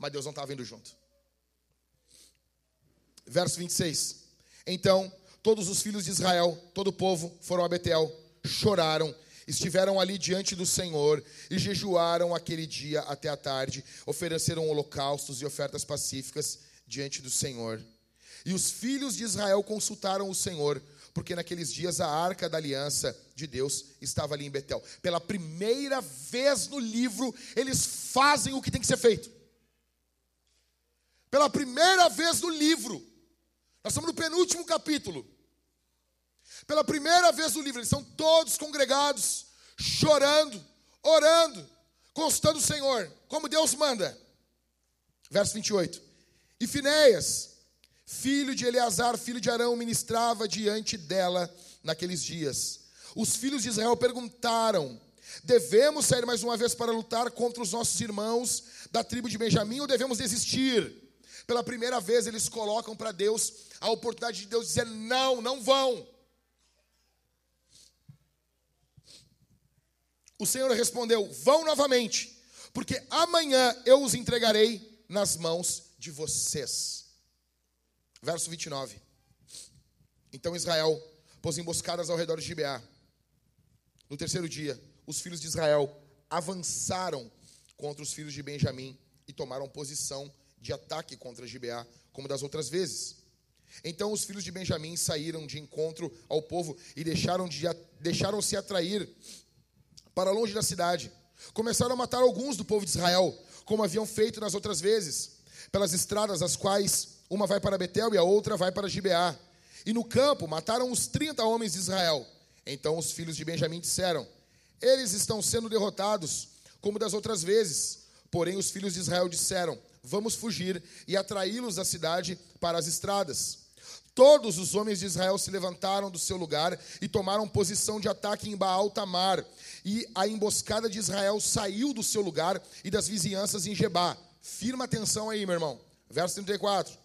mas Deus não estava indo junto. Verso 26. Então, todos os filhos de Israel, todo o povo, foram a Betel, choraram, estiveram ali diante do Senhor e jejuaram aquele dia até a tarde, ofereceram holocaustos e ofertas pacíficas diante do Senhor. E os filhos de Israel consultaram o Senhor, porque naqueles dias a arca da aliança de Deus estava ali em Betel. Pela primeira vez no livro, eles fazem o que tem que ser feito. Pela primeira vez no livro, nós estamos no penúltimo capítulo. Pela primeira vez no livro, eles são todos congregados, chorando, orando, consultando o Senhor, como Deus manda. Verso 28. E Finéias, filho de Eleazar, filho de Arão, ministrava diante dela naqueles dias. Os filhos de Israel perguntaram: Devemos sair mais uma vez para lutar contra os nossos irmãos da tribo de Benjamim ou devemos desistir? Pela primeira vez eles colocam para Deus a oportunidade de Deus dizer: não, não vão. O Senhor respondeu: vão novamente, porque amanhã eu os entregarei nas mãos de vocês. Verso 29. Então Israel pôs emboscadas ao redor de Gibeá. No terceiro dia, os filhos de Israel avançaram contra os filhos de Benjamim e tomaram posição de ataque contra Gibeá, como das outras vezes. Então os filhos de Benjamim saíram de encontro ao povo e deixaram de, deixaram-se atrair para longe da cidade. Começaram a matar alguns do povo de Israel, como haviam feito nas outras vezes, pelas estradas as quais uma vai para Betel e a outra vai para Gibeá. E no campo mataram os trinta homens de Israel. Então os filhos de Benjamim disseram: Eles estão sendo derrotados, como das outras vezes. Porém os filhos de Israel disseram: Vamos fugir e atraí-los da cidade para as estradas. Todos os homens de Israel se levantaram do seu lugar e tomaram posição de ataque em Baal Tamar. E a emboscada de Israel saiu do seu lugar e das vizinhanças em Gebá. Firma atenção aí, meu irmão. Verso 34.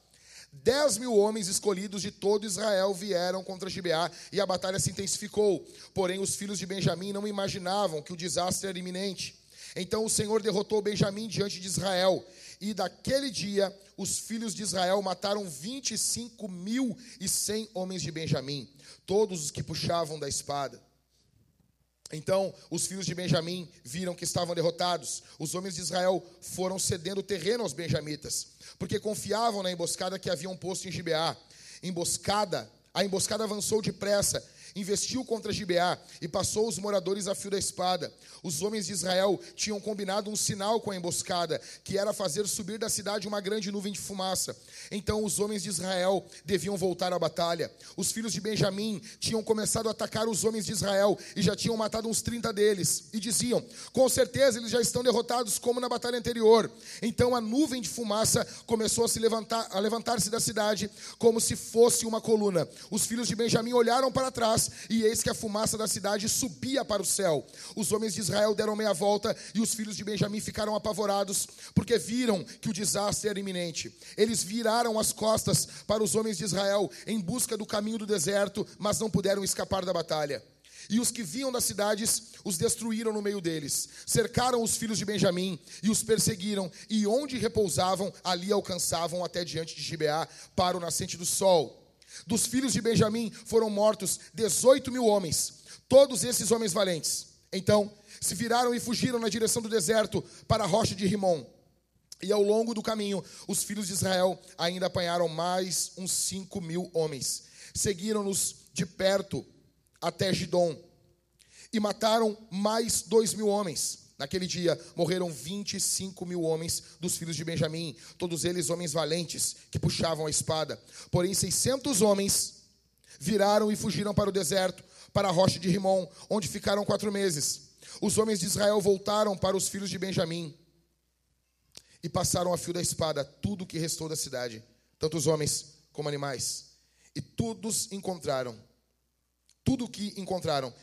Dez mil homens escolhidos de todo Israel vieram contra Gibeá e a batalha se intensificou. Porém, os filhos de Benjamim não imaginavam que o desastre era iminente. Então o Senhor derrotou Benjamim diante de Israel. E daquele dia, os filhos de Israel mataram 25 mil e cem homens de Benjamim, todos os que puxavam da espada. Então os filhos de Benjamim viram que estavam derrotados. Os homens de Israel foram cedendo terreno aos benjamitas, porque confiavam na emboscada que haviam posto em Gibeá. Emboscada, a emboscada avançou depressa investiu contra Gibeá e passou os moradores a fio da espada. Os homens de Israel tinham combinado um sinal com a emboscada, que era fazer subir da cidade uma grande nuvem de fumaça. Então os homens de Israel deviam voltar à batalha. Os filhos de Benjamim tinham começado a atacar os homens de Israel e já tinham matado uns 30 deles. E diziam: Com certeza eles já estão derrotados, como na batalha anterior. Então a nuvem de fumaça começou a se levantar, a levantar-se da cidade, como se fosse uma coluna. Os filhos de Benjamim olharam para trás e eis que a fumaça da cidade subia para o céu. Os homens de Israel deram meia volta, e os filhos de Benjamim ficaram apavorados, porque viram que o desastre era iminente. Eles viraram as costas para os homens de Israel em busca do caminho do deserto, mas não puderam escapar da batalha. E os que vinham das cidades os destruíram no meio deles. Cercaram os filhos de Benjamim e os perseguiram, e onde repousavam, ali alcançavam até diante de Gibeá, para o nascente do sol. Dos filhos de Benjamim foram mortos 18 mil homens, todos esses homens valentes. Então se viraram e fugiram na direção do deserto para a rocha de Rimon. E ao longo do caminho, os filhos de Israel ainda apanharam mais uns cinco mil homens. Seguiram-nos de perto até Gidom e mataram mais dois mil homens. Naquele dia morreram 25 mil homens dos filhos de Benjamim, todos eles homens valentes que puxavam a espada. Porém, 600 homens viraram e fugiram para o deserto, para a rocha de Rimon, onde ficaram quatro meses. Os homens de Israel voltaram para os filhos de Benjamim e passaram a fio da espada tudo o que restou da cidade, tanto os homens como animais. E todos encontraram, tudo o que encontraram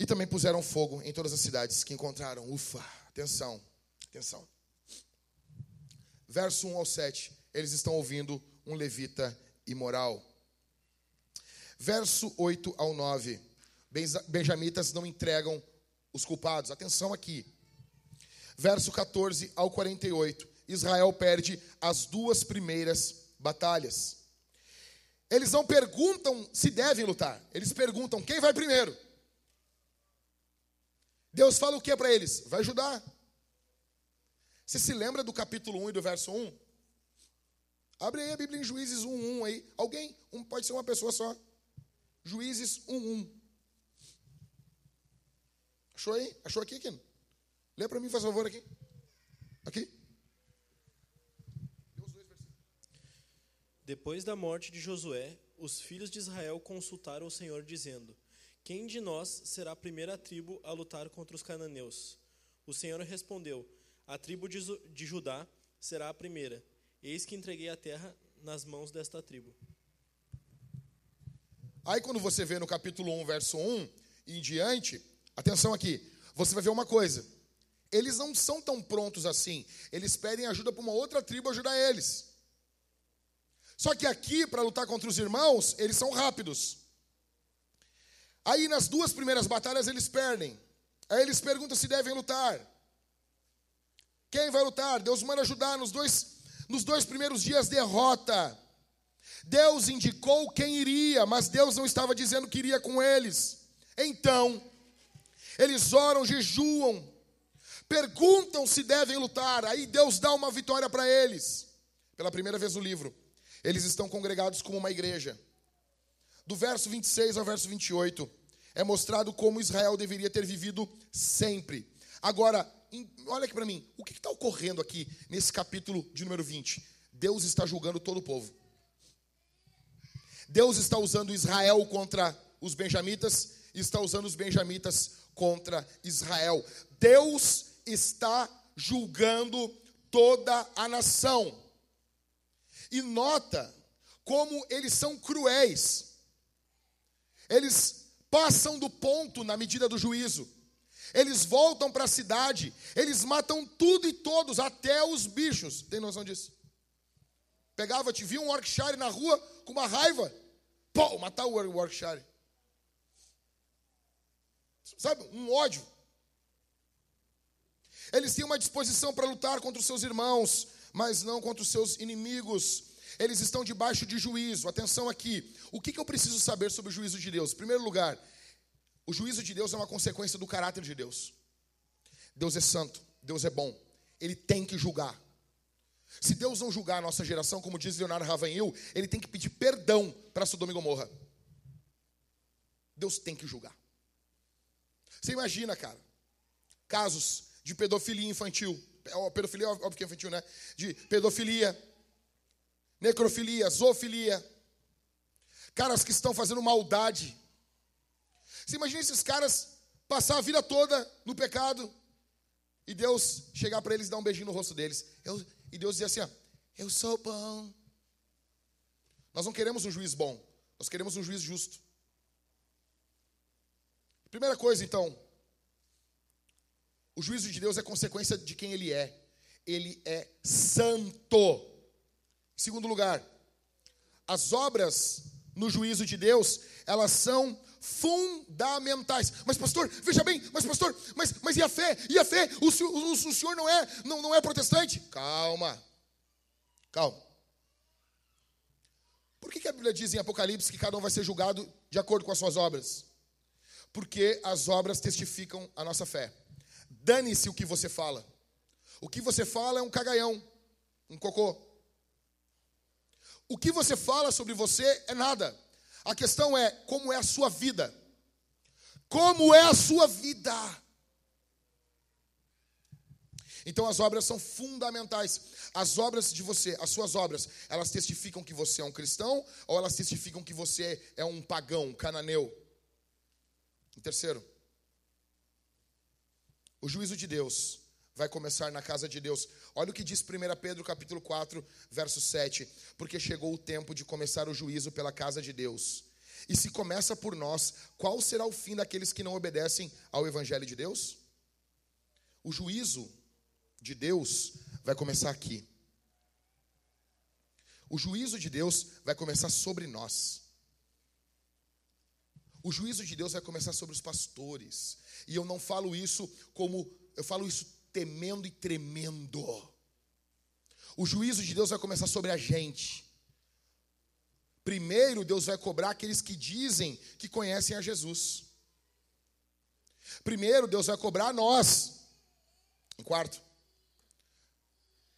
e também puseram fogo em todas as cidades que encontraram. Ufa, atenção, atenção. Verso 1 ao 7, eles estão ouvindo um levita imoral. Verso 8 ao 9, benjamitas não entregam os culpados. Atenção aqui. Verso 14 ao 48, Israel perde as duas primeiras batalhas. Eles não perguntam se devem lutar, eles perguntam quem vai primeiro. Deus fala o que para eles? Vai ajudar. Você se lembra do capítulo 1 e do verso 1? Abre aí a Bíblia em Juízes 1, 1 aí. Alguém? Um, pode ser uma pessoa só. Juízes 1, 1. Achou aí? Achou aqui, Ken? Lê para mim, faz favor, aqui. Aqui. Depois da morte de Josué, os filhos de Israel consultaram o Senhor, dizendo: quem de nós será a primeira tribo a lutar contra os cananeus? O Senhor respondeu: A tribo de Judá será a primeira. Eis que entreguei a terra nas mãos desta tribo. Aí quando você vê no capítulo 1, verso 1 e em diante, atenção aqui, você vai ver uma coisa. Eles não são tão prontos assim. Eles pedem ajuda para uma outra tribo ajudar eles. Só que aqui, para lutar contra os irmãos, eles são rápidos. Aí nas duas primeiras batalhas eles perdem. Aí eles perguntam se devem lutar. Quem vai lutar? Deus manda ajudar nos dois, nos dois primeiros dias derrota. Deus indicou quem iria, mas Deus não estava dizendo que iria com eles. Então, eles oram, jejuam, perguntam se devem lutar, aí Deus dá uma vitória para eles. Pela primeira vez no livro, eles estão congregados como uma igreja. Do verso 26 ao verso 28, é mostrado como Israel deveria ter vivido sempre. Agora, olha aqui para mim, o que está ocorrendo aqui nesse capítulo de número 20? Deus está julgando todo o povo. Deus está usando Israel contra os benjamitas está usando os benjamitas contra Israel. Deus está julgando toda a nação. E nota como eles são cruéis. Eles passam do ponto na medida do juízo. Eles voltam para a cidade, eles matam tudo e todos, até os bichos. Tem noção disso? Pegava, te via um Yorkshire na rua com uma raiva. Pô, matar o Yorkshire. Sabe, um ódio. Eles têm uma disposição para lutar contra os seus irmãos, mas não contra os seus inimigos. Eles estão debaixo de juízo. Atenção aqui. O que, que eu preciso saber sobre o juízo de Deus? Em primeiro lugar, o juízo de Deus é uma consequência do caráter de Deus. Deus é santo, Deus é bom. Ele tem que julgar. Se Deus não julgar a nossa geração, como diz Leonardo Ravanhil, ele tem que pedir perdão para Sodoma e Gomorra. Deus tem que julgar. Você imagina, cara, casos de pedofilia infantil. Pedofilia, óbvio que é infantil, né? De pedofilia, necrofilia, zoofilia. Caras que estão fazendo maldade. Você imagina esses caras passar a vida toda no pecado e Deus chegar para eles e dar um beijinho no rosto deles. Eu, e Deus dizer assim: ó, Eu sou bom. Nós não queremos um juiz bom, nós queremos um juiz justo. Primeira coisa, então, o juízo de Deus é consequência de quem ele é. Ele é santo. Segundo lugar, as obras no juízo de Deus, elas são fundamentais. Mas pastor, veja bem, mas pastor, mas, mas e a fé? E a fé? O, o, o senhor não é, não, não é protestante? Calma. Calma. Por que, que a Bíblia diz em Apocalipse que cada um vai ser julgado de acordo com as suas obras? Porque as obras testificam a nossa fé. Dane-se o que você fala. O que você fala é um cagaião, um cocô. O que você fala sobre você é nada. A questão é como é a sua vida. Como é a sua vida? Então as obras são fundamentais. As obras de você, as suas obras, elas testificam que você é um cristão ou elas testificam que você é um pagão, um cananeu? Em terceiro, o juízo de Deus vai começar na casa de Deus. Olha o que diz 1 Pedro capítulo 4, verso 7. Porque chegou o tempo de começar o juízo pela casa de Deus. E se começa por nós, qual será o fim daqueles que não obedecem ao evangelho de Deus? O juízo de Deus vai começar aqui. O juízo de Deus vai começar sobre nós. O juízo de Deus vai começar sobre os pastores. E eu não falo isso como, eu falo isso temendo e tremendo. O juízo de Deus vai começar sobre a gente. Primeiro, Deus vai cobrar aqueles que dizem que conhecem a Jesus. Primeiro, Deus vai cobrar nós. Em quarto,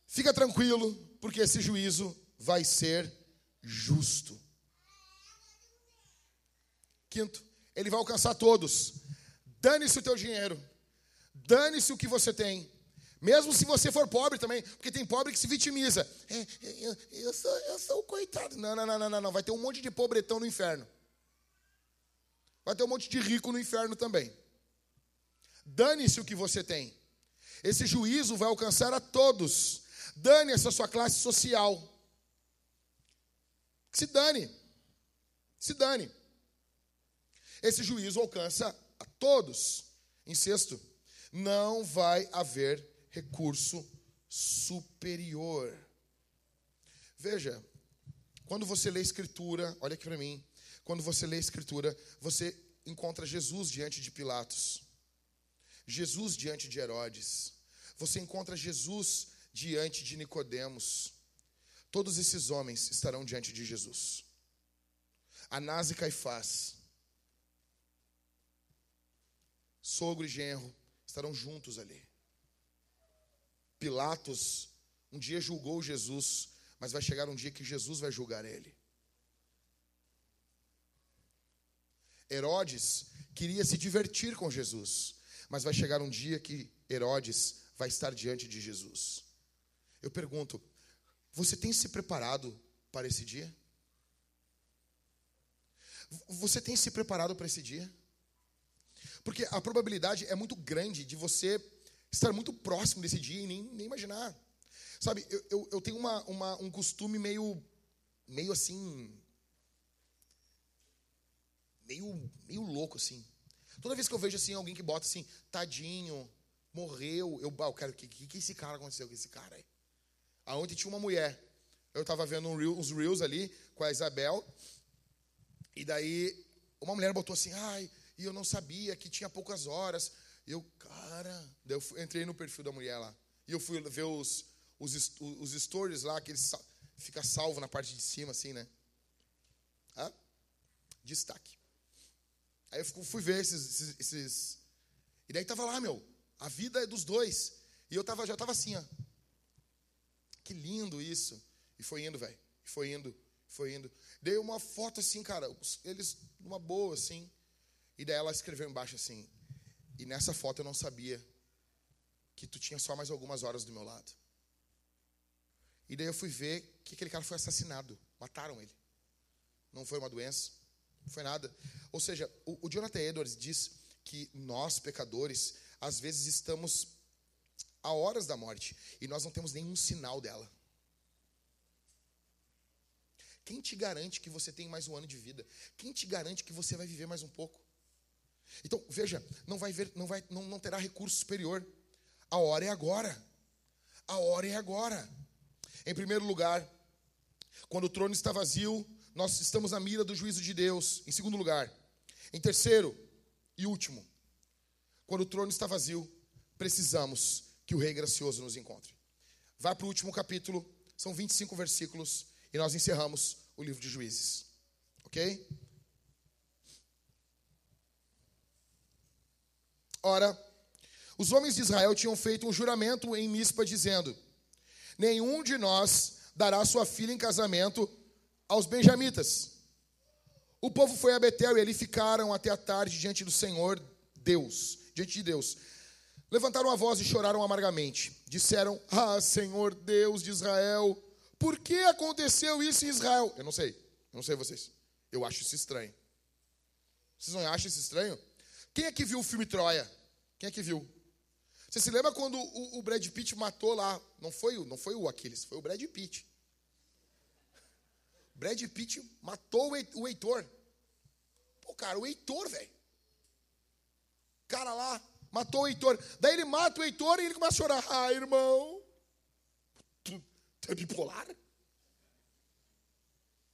fica tranquilo, porque esse juízo vai ser justo. Quinto, ele vai alcançar todos. Dane-se o teu dinheiro. Dane-se o que você tem. Mesmo se você for pobre também, porque tem pobre que se vitimiza. É, eu, eu, sou, eu sou o coitado. Não, não, não, não, não. Vai ter um monte de pobretão no inferno. Vai ter um monte de rico no inferno também. Dane-se o que você tem. Esse juízo vai alcançar a todos. Dane-se a sua classe social. Se dane. Se dane. Esse juízo alcança a todos. Em sexto, Não vai haver recurso superior. Veja, quando você lê a Escritura, olha aqui para mim. Quando você lê a Escritura, você encontra Jesus diante de Pilatos, Jesus diante de Herodes, você encontra Jesus diante de Nicodemos. Todos esses homens estarão diante de Jesus. Anás e Caifás, sogro e genro, estarão juntos ali. Pilatos um dia julgou Jesus, mas vai chegar um dia que Jesus vai julgar ele. Herodes queria se divertir com Jesus, mas vai chegar um dia que Herodes vai estar diante de Jesus. Eu pergunto: você tem se preparado para esse dia? Você tem se preparado para esse dia? Porque a probabilidade é muito grande de você estar muito próximo desse dia e nem, nem imaginar. Sabe, eu, eu, eu tenho uma, uma, um costume meio, meio assim. Meio, meio louco, assim. Toda vez que eu vejo assim, alguém que bota assim, tadinho, morreu, eu, ah, eu quero, o que, que, que esse cara aconteceu com esse cara aí? Aonde tinha uma mulher. Eu estava vendo um reel, uns reels ali com a Isabel. E daí uma mulher botou assim, ai, e eu não sabia que tinha poucas horas. E eu, cara, daí eu entrei no perfil da mulher lá. E eu fui ver os, os, os stories lá, que ele fica salvo na parte de cima, assim, né? Ah, destaque. Aí eu fui ver esses, esses, esses, E daí tava lá, meu, a vida é dos dois. E eu tava, já tava assim, ó. Que lindo isso. E foi indo, velho. Foi indo, foi indo. Dei uma foto assim, cara, eles numa boa, assim. E daí ela escreveu embaixo assim: E nessa foto eu não sabia que tu tinha só mais algumas horas do meu lado. E daí eu fui ver que aquele cara foi assassinado. Mataram ele. Não foi uma doença, não foi nada. Ou seja, o, o Jonathan Edwards diz que nós, pecadores, às vezes estamos a horas da morte e nós não temos nenhum sinal dela. Quem te garante que você tem mais um ano de vida? Quem te garante que você vai viver mais um pouco? Então, veja, não vai ver, não vai não, não terá recurso superior. A hora é agora. A hora é agora. Em primeiro lugar, quando o trono está vazio, nós estamos na mira do juízo de Deus. Em segundo lugar, em terceiro e último, quando o trono está vazio, precisamos que o Rei Gracioso nos encontre. Vai para o último capítulo, são 25 versículos, e nós encerramos o livro de Juízes. Ok? Ora, os homens de Israel tinham feito um juramento em Mispa, dizendo: Nenhum de nós dará sua filha em casamento aos benjamitas. O povo foi a Betel e ali ficaram até a tarde diante do Senhor Deus, diante de Deus. Levantaram a voz e choraram amargamente. Disseram: Ah, Senhor Deus de Israel, por que aconteceu isso em Israel? Eu não sei, eu não sei vocês. Eu acho isso estranho. Vocês não acham isso estranho? Quem é que viu o filme Troia? Quem é que viu? Você se lembra quando o, o Brad Pitt matou lá? Não foi, não foi o Aquiles, foi o Brad Pitt. Brad Pitt matou o Heitor. Pô, cara, o Heitor, velho. Cara lá, matou o Heitor. Daí ele mata o Heitor e ele começa a chorar. Ah, irmão, tu, tu é bipolar?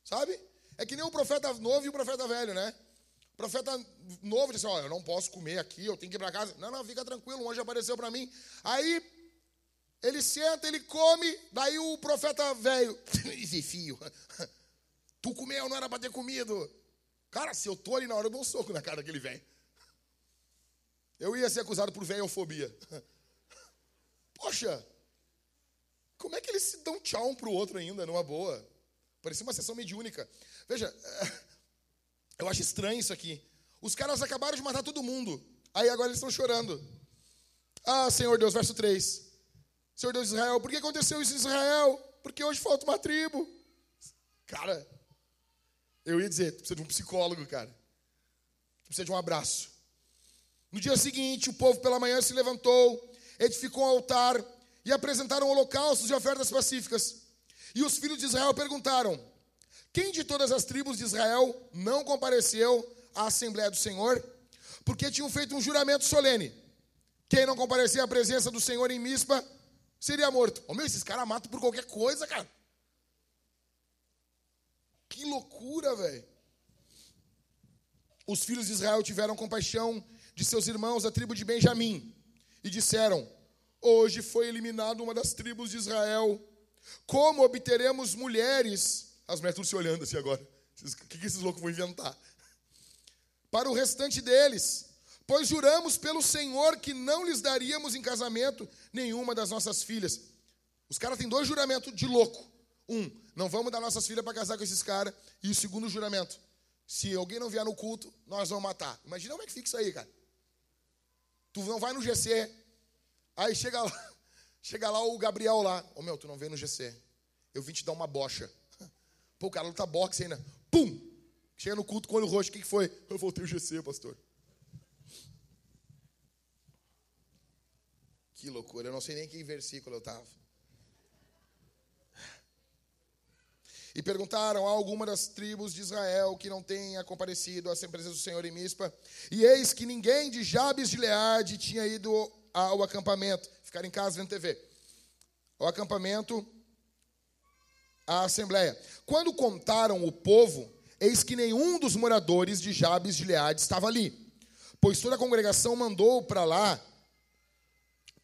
Sabe? É que nem o profeta novo e o profeta velho, né? Profeta novo disse: Olha, eu não posso comer aqui, eu tenho que ir para casa. Não, não, fica tranquilo, um anjo apareceu para mim. Aí ele senta, ele come, daí o profeta velho, filho, tu comeu, não era para ter comido. Cara, se eu tô ali na hora, eu dou um soco na cara daquele velho. Eu ia ser acusado por velhofobia. Poxa, como é que eles se dão tchau um pro outro ainda, numa boa? Parecia uma sessão mediúnica. Veja, eu acho estranho isso aqui. Os caras acabaram de matar todo mundo. Aí agora eles estão chorando. Ah, Senhor Deus, verso 3. Senhor Deus de Israel, por que aconteceu isso em Israel? Porque hoje falta uma tribo. Cara, eu ia dizer, precisa de um psicólogo, cara. Precisa de um abraço. No dia seguinte, o povo pela manhã se levantou, edificou um altar e apresentaram holocaustos e ofertas pacíficas. E os filhos de Israel perguntaram: quem de todas as tribos de Israel não compareceu à Assembleia do Senhor? Porque tinham feito um juramento solene. Quem não comparecer à presença do Senhor em Mispa seria morto. Ô meu, esses caras matam por qualquer coisa, cara. Que loucura, velho. Os filhos de Israel tiveram compaixão de seus irmãos da tribo de Benjamim e disseram: Hoje foi eliminada uma das tribos de Israel. Como obteremos mulheres? As mulheres estão se olhando assim agora. O que esses loucos vão inventar? Para o restante deles. Pois juramos pelo Senhor que não lhes daríamos em casamento nenhuma das nossas filhas. Os caras têm dois juramentos de louco. Um, não vamos dar nossas filhas para casar com esses caras. E o segundo juramento, se alguém não vier no culto, nós vamos matar. Imagina como é que fica isso aí, cara. Tu não vai no GC, aí chega lá, chega lá o Gabriel lá. Ô oh, meu, tu não vem no GC. Eu vim te dar uma bocha. Pô, o cara luta boxe ainda. Pum! Chega no culto com o olho roxo. O que, foi? Eu voltei o GC, pastor. Que loucura, eu não sei nem que versículo eu estava. E perguntaram a alguma das tribos de Israel que não tenha comparecido à presença do Senhor em Mispa. E eis que ninguém de Jabes de Leade tinha ido ao acampamento. Ficar em casa vendo TV. Ao acampamento, à assembleia. Quando contaram o povo, eis que nenhum dos moradores de Jabes de Leade estava ali. Pois toda a congregação mandou para lá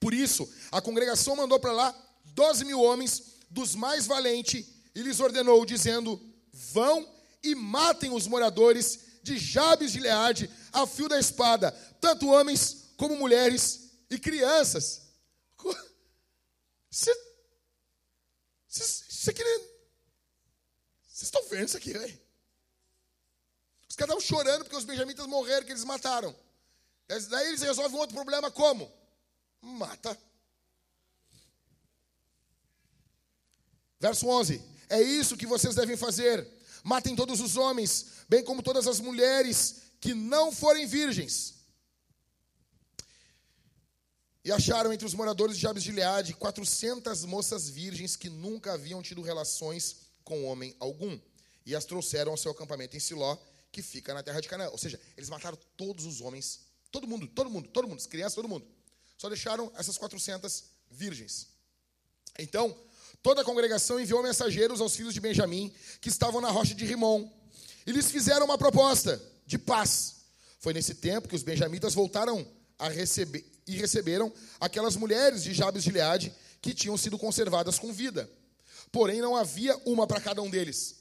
por isso, a congregação mandou para lá 12 mil homens dos mais valentes e lhes ordenou, dizendo: Vão e matem os moradores de Jabes de Leade a fio da espada, tanto homens como mulheres e crianças. Vocês estão vendo isso aqui, velho? Os caras estavam chorando porque os benjamitas morreram, que eles mataram. Daí eles resolvem um outro problema como? mata. Verso 11: É isso que vocês devem fazer. Matem todos os homens, bem como todas as mulheres que não forem virgens. E acharam entre os moradores de Jabes de Gileade 400 moças virgens que nunca haviam tido relações com homem algum. E as trouxeram ao seu acampamento em Siló, que fica na terra de Canaã. Ou seja, eles mataram todos os homens, todo mundo, todo mundo, todo mundo, as crianças, todo mundo. Só deixaram essas 400 virgens. Então, toda a congregação enviou mensageiros aos filhos de Benjamim, que estavam na rocha de Rimon, e lhes fizeram uma proposta de paz. Foi nesse tempo que os benjamitas voltaram a receber e receberam aquelas mulheres de Jabes de Gileade que tinham sido conservadas com vida. Porém, não havia uma para cada um deles.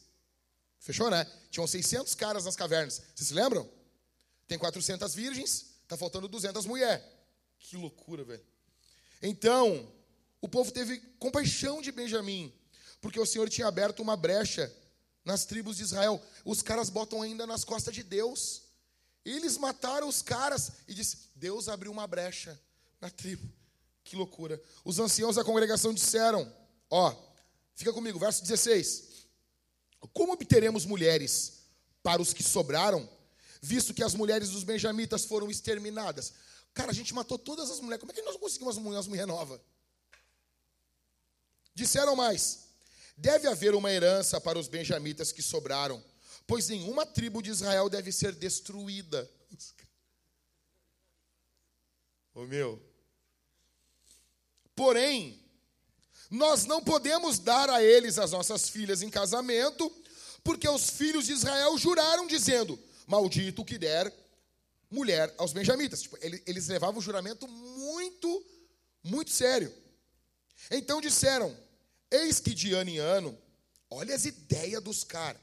Fechou, né? Tinham 600 caras nas cavernas. Vocês se lembram? Tem 400 virgens, está faltando 200 mulheres. Que loucura, velho. Então, o povo teve compaixão de Benjamim, porque o Senhor tinha aberto uma brecha nas tribos de Israel. Os caras botam ainda nas costas de Deus. Eles mataram os caras e disse: Deus abriu uma brecha na tribo. Que loucura. Os anciãos da congregação disseram: Ó, fica comigo, verso 16. Como obteremos mulheres para os que sobraram, visto que as mulheres dos benjamitas foram exterminadas? Cara, a gente matou todas as mulheres. Como é que nós conseguimos umas mulheres novas? Disseram mais: deve haver uma herança para os benjamitas que sobraram, pois nenhuma tribo de Israel deve ser destruída. Ô meu. Porém, nós não podemos dar a eles as nossas filhas em casamento, porque os filhos de Israel juraram, dizendo: Maldito o que der mulher aos benjamitas. Tipo, eles levavam o juramento muito, muito sério. Então disseram: Eis que de ano em ano, olha as ideias dos caras.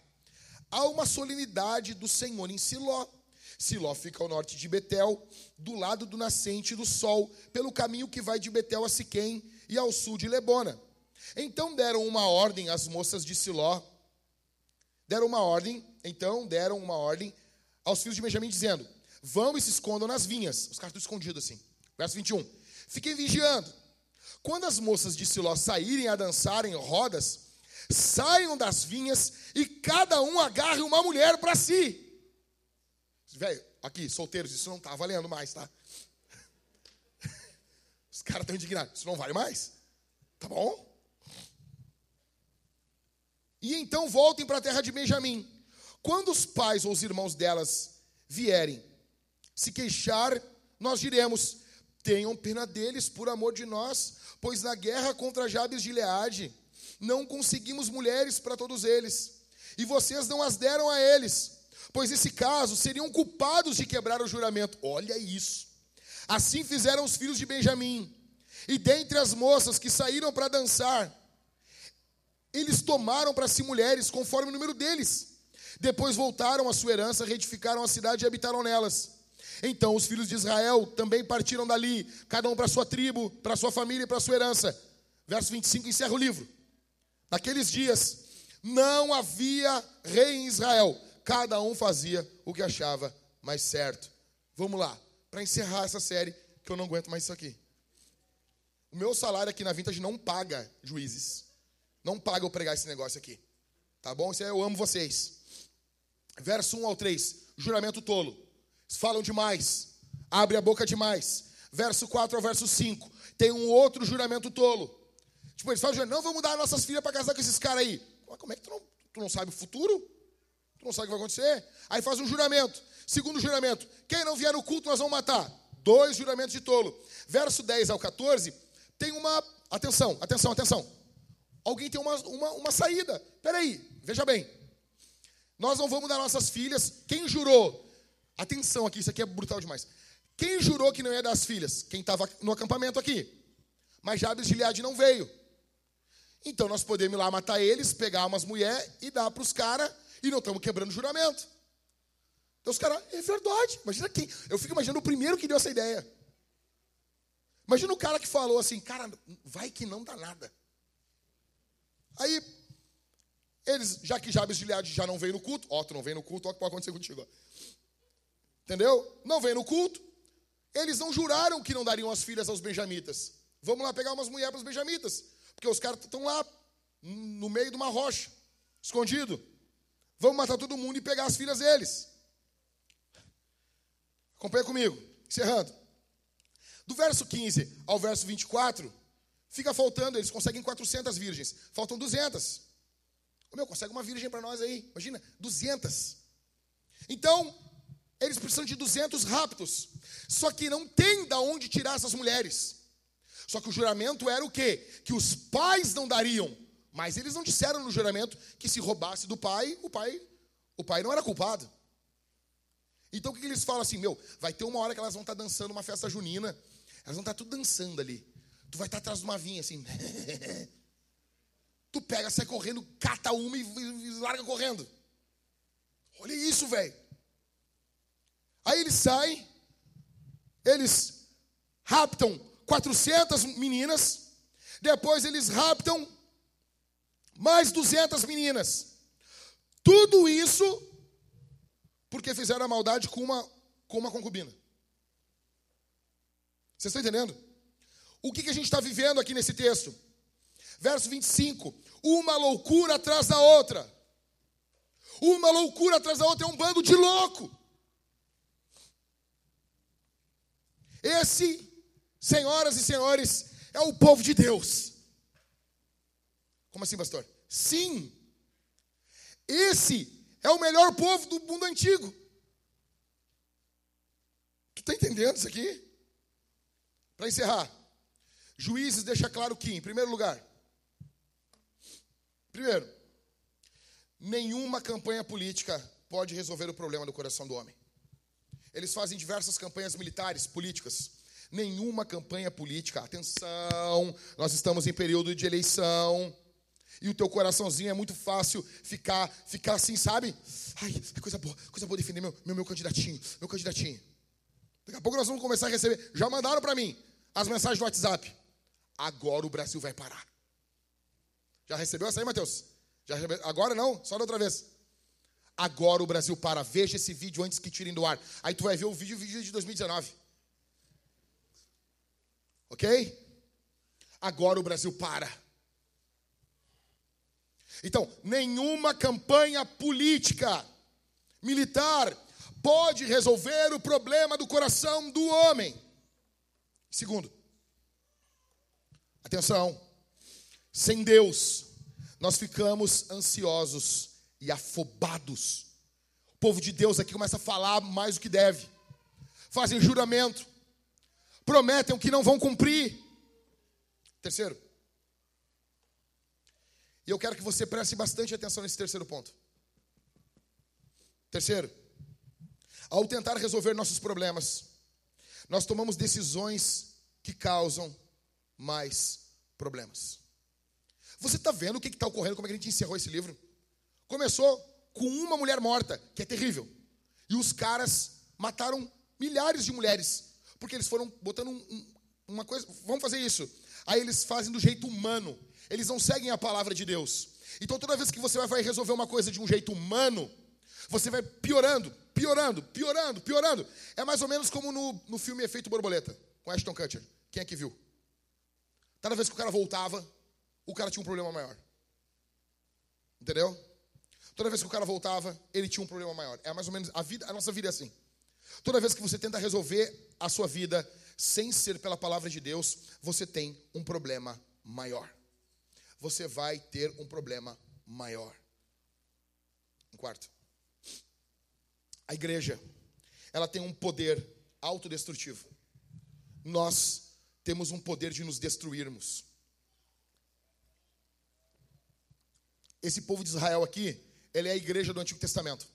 Há uma solenidade do Senhor em Siló. Siló fica ao norte de Betel, do lado do nascente do sol, pelo caminho que vai de Betel a Siquém e ao sul de Lebona. Então deram uma ordem às moças de Siló. Deram uma ordem, então deram uma ordem aos filhos de Benjamim, dizendo: Vão e se escondam nas vinhas. Os caras estão escondidos assim. Verso 21. Fiquem vigiando. Quando as moças de Siló saírem a dançar em rodas, saiam das vinhas e cada um agarre uma mulher para si. Velho, aqui, solteiros, isso não está valendo mais, tá? Os caras estão indignados. Isso não vale mais? Tá bom? E então voltem para a terra de Benjamim. Quando os pais ou os irmãos delas vierem se queixar, nós diremos: Tenham pena deles por amor de nós, pois na guerra contra Jabes de Leade não conseguimos mulheres para todos eles, e vocês não as deram a eles, pois nesse caso seriam culpados de quebrar o juramento. Olha isso. Assim fizeram os filhos de Benjamim. E dentre as moças que saíram para dançar, eles tomaram para si mulheres conforme o número deles. Depois voltaram à sua herança, reedificaram a cidade e habitaram nelas. Então os filhos de Israel também partiram dali, cada um para sua tribo, para sua família e para sua herança. Verso 25 encerra o livro. Naqueles dias não havia rei em Israel, cada um fazia o que achava mais certo. Vamos lá, para encerrar essa série, que eu não aguento mais isso aqui. O meu salário aqui na Vintage não paga juízes. Não paga eu pregar esse negócio aqui. Tá bom? Isso é, eu amo vocês. Verso 1 ao 3. Juramento tolo. Falam demais. Abre a boca demais. Verso 4 ao verso 5. Tem um outro juramento tolo. Tipo, eles falam, não vamos dar nossas filhas para casar com esses caras aí. Como é que tu não, tu não sabe o futuro? Tu não sabe o que vai acontecer? Aí faz um juramento. Segundo juramento. Quem não vier no culto, nós vamos matar. Dois juramentos de tolo. Verso 10 ao 14 tem uma. Atenção, atenção, atenção. Alguém tem uma, uma, uma saída. Peraí, veja bem. Nós não vamos dar nossas filhas. Quem jurou? Atenção aqui, isso aqui é brutal demais. Quem jurou que não ia dar as filhas? Quem estava no acampamento aqui. Mas Jabes de Gileade não veio. Então nós podemos ir lá matar eles, pegar umas mulheres e dar para os caras, e não estamos quebrando juramento. Então os caras, é verdade. Imagina quem. Eu fico imaginando o primeiro que deu essa ideia. Imagina o cara que falou assim, cara, vai que não dá nada. Aí, eles, já que Jabes de Gileade já não veio no culto, ó, tu não vem no culto, ó, o que pode acontecer contigo. Entendeu? Não vem no culto. Eles não juraram que não dariam as filhas aos benjamitas. Vamos lá pegar umas mulheres para os benjamitas. Porque os caras estão lá, no meio de uma rocha, escondido. Vamos matar todo mundo e pegar as filhas deles. Acompanha comigo, encerrando. Do verso 15 ao verso 24, fica faltando, eles conseguem 400 virgens, faltam 200. Ô meu, consegue uma virgem para nós aí, imagina, 200. Então, eles precisam de 200 rápidos. Só que não tem da onde tirar essas mulheres. Só que o juramento era o quê? Que os pais não dariam. Mas eles não disseram no juramento que se roubasse do pai, o pai, o pai não era culpado. Então o que eles falam assim, meu, vai ter uma hora que elas vão estar dançando uma festa junina. Elas vão estar tudo dançando ali. Tu vai estar atrás de uma vinha assim. tu pega, sai correndo, cata uma e, e larga correndo. Olha isso, velho. Aí eles saem, eles raptam 400 meninas, depois eles raptam mais 200 meninas. Tudo isso porque fizeram a maldade com uma, com uma concubina. Vocês estão entendendo? O que, que a gente está vivendo aqui nesse texto? Verso 25: Uma loucura atrás da outra. Uma loucura atrás da outra é um bando de louco. Esse, senhoras e senhores, é o povo de Deus. Como assim, pastor? Sim. Esse é o melhor povo do mundo antigo. Tu está entendendo isso aqui? Para encerrar, Juízes deixa claro que, em primeiro lugar, primeiro, nenhuma campanha política pode resolver o problema do coração do homem. Eles fazem diversas campanhas militares, políticas. Nenhuma campanha política, atenção, nós estamos em período de eleição. E o teu coraçãozinho é muito fácil ficar, ficar assim, sabe? Ai, é coisa boa, coisa boa defender meu, meu, meu candidatinho, meu candidatinho. Daqui a pouco nós vamos começar a receber. Já mandaram para mim as mensagens do WhatsApp. Agora o Brasil vai parar. Já recebeu essa aí, Matheus? Já recebeu? Agora não, só da outra vez. Agora o Brasil para. Veja esse vídeo antes que tirem do ar. Aí tu vai ver o vídeo, o vídeo de 2019. Ok? Agora o Brasil para. Então, nenhuma campanha política, militar, pode resolver o problema do coração do homem. Segundo, atenção, sem Deus, nós ficamos ansiosos e afobados. O povo de Deus aqui começa a falar mais do que deve, fazem juramento, prometem o que não vão cumprir. Terceiro. E eu quero que você preste bastante atenção nesse terceiro ponto. Terceiro, ao tentar resolver nossos problemas, nós tomamos decisões que causam mais problemas. Você está vendo o que está ocorrendo? Como é que a gente encerrou esse livro? Começou com uma mulher morta, que é terrível. E os caras mataram milhares de mulheres, porque eles foram botando um, um, uma coisa, vamos fazer isso. Aí eles fazem do jeito humano. Eles não seguem a palavra de Deus. Então toda vez que você vai resolver uma coisa de um jeito humano, você vai piorando, piorando, piorando, piorando. É mais ou menos como no, no filme Efeito Borboleta, com Ashton Kutcher. Quem é que viu? Toda vez que o cara voltava, o cara tinha um problema maior. Entendeu? Toda vez que o cara voltava, ele tinha um problema maior. É mais ou menos a vida, a nossa vida é assim. Toda vez que você tenta resolver a sua vida sem ser pela palavra de Deus, você tem um problema maior. Você vai ter um problema maior. Um quarto. A igreja, ela tem um poder autodestrutivo. Nós temos um poder de nos destruirmos. Esse povo de Israel aqui, ele é a igreja do Antigo Testamento.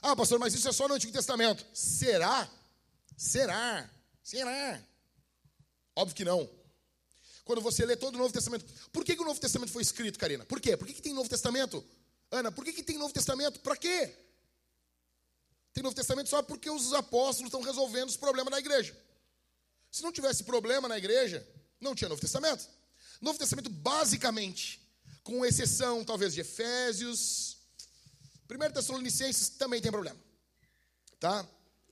Ah, pastor, mas isso é só no Antigo Testamento. Será? Será? Será? Óbvio que não. Quando você lê todo o Novo Testamento. Por que, que o Novo Testamento foi escrito, Karina? Por quê? Por que, que tem Novo Testamento? Ana, por que, que tem Novo Testamento? Para quê? Tem Novo Testamento só porque os apóstolos estão resolvendo os problemas da igreja. Se não tivesse problema na igreja, não tinha Novo Testamento. Novo Testamento, basicamente, com exceção talvez de Efésios, 1 Tessalonicenses também tem problema, tá?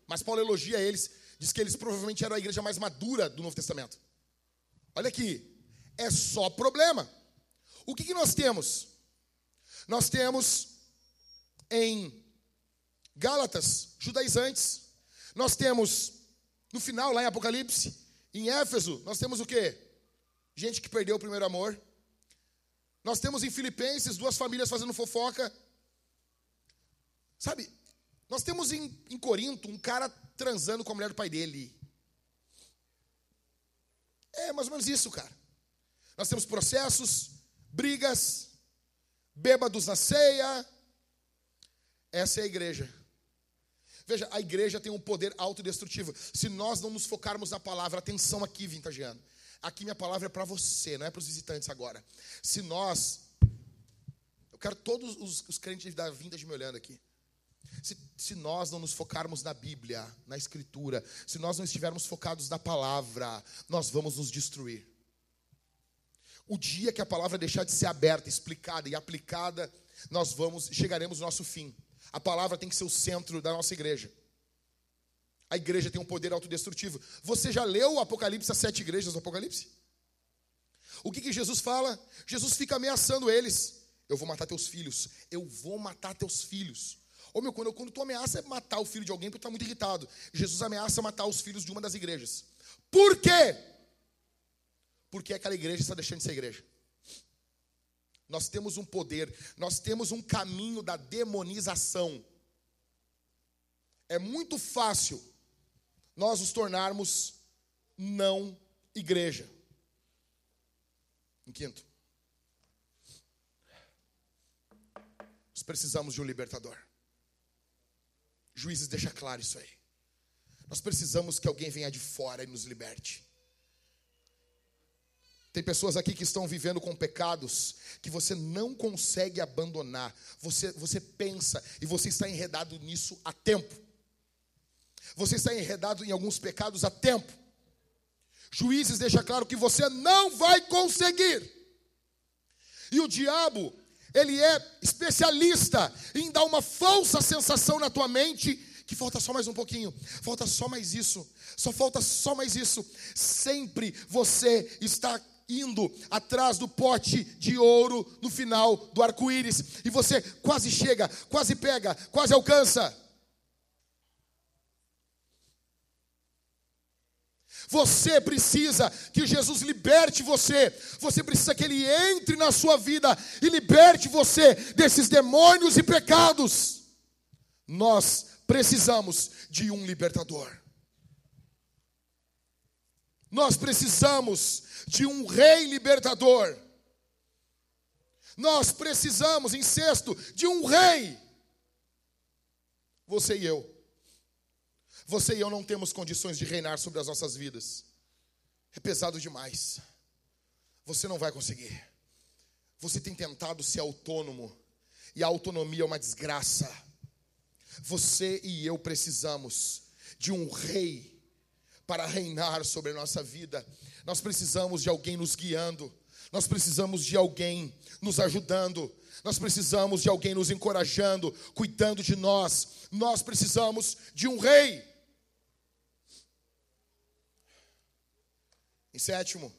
Mas Paulo elogia eles, diz que eles provavelmente eram a igreja mais madura do Novo Testamento. Olha aqui, é só problema. O que, que nós temos? Nós temos em Gálatas, judaizantes, nós temos no final, lá em Apocalipse, em Éfeso, nós temos o quê? Gente que perdeu o primeiro amor. Nós temos em Filipenses duas famílias fazendo fofoca. Sabe, nós temos em, em Corinto um cara transando com a mulher do pai dele. É mais ou menos isso, cara. Nós temos processos, brigas, bêbados na ceia. Essa é a igreja. Veja, a igreja tem um poder autodestrutivo. Se nós não nos focarmos na palavra, atenção aqui, vintageando. Aqui minha palavra é para você, não é para os visitantes agora. Se nós. Eu quero todos os, os crentes da vintage me olhando aqui. Se, se, nós não nos focarmos na Bíblia, na Escritura, se nós não estivermos focados na palavra, nós vamos nos destruir. O dia que a palavra deixar de ser aberta, explicada e aplicada, nós vamos chegaremos ao nosso fim. A palavra tem que ser o centro da nossa igreja. A igreja tem um poder autodestrutivo. Você já leu o Apocalipse, as sete igrejas do Apocalipse? O que, que Jesus fala? Jesus fica ameaçando eles. Eu vou matar teus filhos. Eu vou matar teus filhos. Ô meu, quando, quando tu ameaça matar o filho de alguém, tu está muito irritado. Jesus ameaça matar os filhos de uma das igrejas. Por quê? Porque aquela igreja está deixando de ser igreja. Nós temos um poder, nós temos um caminho da demonização. É muito fácil nós nos tornarmos não igreja. Em quinto, nós precisamos de um libertador. Juízes deixa claro isso aí. Nós precisamos que alguém venha de fora e nos liberte. Tem pessoas aqui que estão vivendo com pecados que você não consegue abandonar. Você, você pensa e você está enredado nisso há tempo. Você está enredado em alguns pecados há tempo. Juízes deixa claro que você não vai conseguir. E o diabo, ele é especialista em dar uma falsa sensação na tua mente que falta só mais um pouquinho, falta só mais isso, só falta só mais isso. Sempre você está indo atrás do pote de ouro no final do arco-íris e você quase chega, quase pega, quase alcança. Você precisa que Jesus liberte você. Você precisa que Ele entre na sua vida e liberte você desses demônios e pecados. Nós precisamos de um libertador. Nós precisamos de um rei libertador. Nós precisamos, em sexto, de um rei. Você e eu. Você e eu não temos condições de reinar sobre as nossas vidas. É pesado demais. Você não vai conseguir. Você tem tentado ser autônomo. E a autonomia é uma desgraça. Você e eu precisamos de um rei para reinar sobre a nossa vida. Nós precisamos de alguém nos guiando. Nós precisamos de alguém nos ajudando. Nós precisamos de alguém nos encorajando, cuidando de nós. Nós precisamos de um rei. Em sétimo,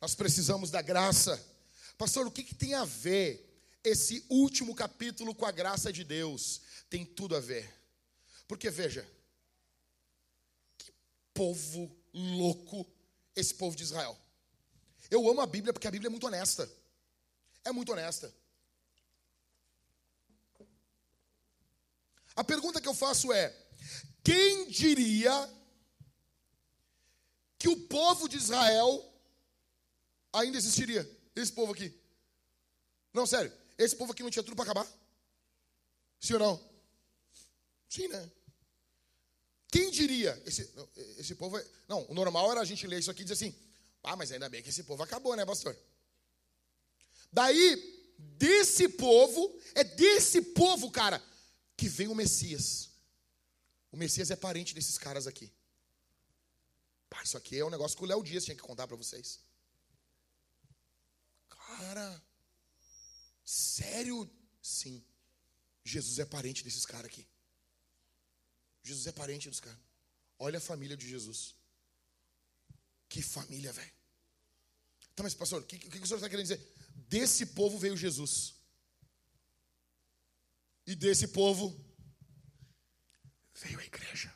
nós precisamos da graça. Pastor, o que, que tem a ver esse último capítulo com a graça de Deus? Tem tudo a ver. Porque veja, povo louco esse povo de Israel. Eu amo a Bíblia porque a Bíblia é muito honesta. É muito honesta. A pergunta que eu faço é: quem diria que o povo de Israel ainda existiria? Esse povo aqui. Não, sério. Esse povo aqui não tinha tudo para acabar? Sim ou não? Sim, né? Quem diria? Esse, esse povo. É, não, o normal era a gente ler isso aqui e dizer assim: ah, mas ainda bem que esse povo acabou, né, pastor? Daí, desse povo, é desse povo, cara, que vem o Messias. O Messias é parente desses caras aqui. Isso aqui é um negócio que o Léo Dias tinha que contar para vocês. Cara, sério? Sim. Jesus é parente desses caras aqui. Jesus é parente dos caras. Olha a família de Jesus. Que família, velho. Tá, mas pastor, o que, que, que o senhor está querendo dizer? Desse povo veio Jesus. E desse povo veio a igreja.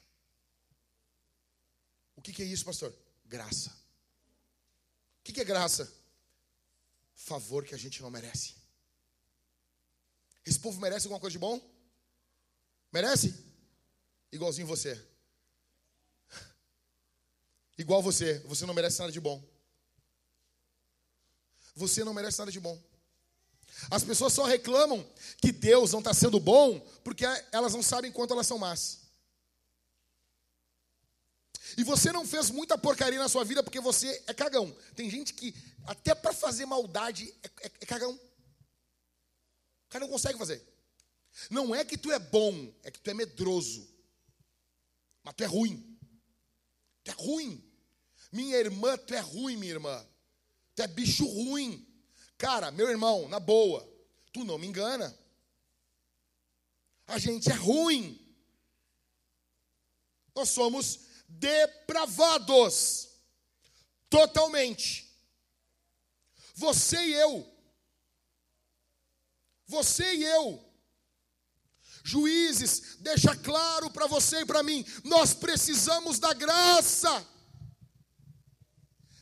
Que, que é isso, pastor? Graça. O que, que é graça? Favor que a gente não merece. Esse povo merece alguma coisa de bom? Merece? igualzinho você. Igual você, você não merece nada de bom. Você não merece nada de bom. As pessoas só reclamam que Deus não está sendo bom porque elas não sabem quanto elas são más. E você não fez muita porcaria na sua vida porque você é cagão. Tem gente que, até para fazer maldade, é, é, é cagão. O cara não consegue fazer. Não é que tu é bom, é que tu é medroso. Mas tu é ruim. Tu é ruim. Minha irmã, tu é ruim, minha irmã. Tu é bicho ruim. Cara, meu irmão, na boa, tu não me engana. A gente é ruim. Nós somos depravados. Totalmente. Você e eu. Você e eu Juízes, deixa claro para você e para mim, nós precisamos da graça.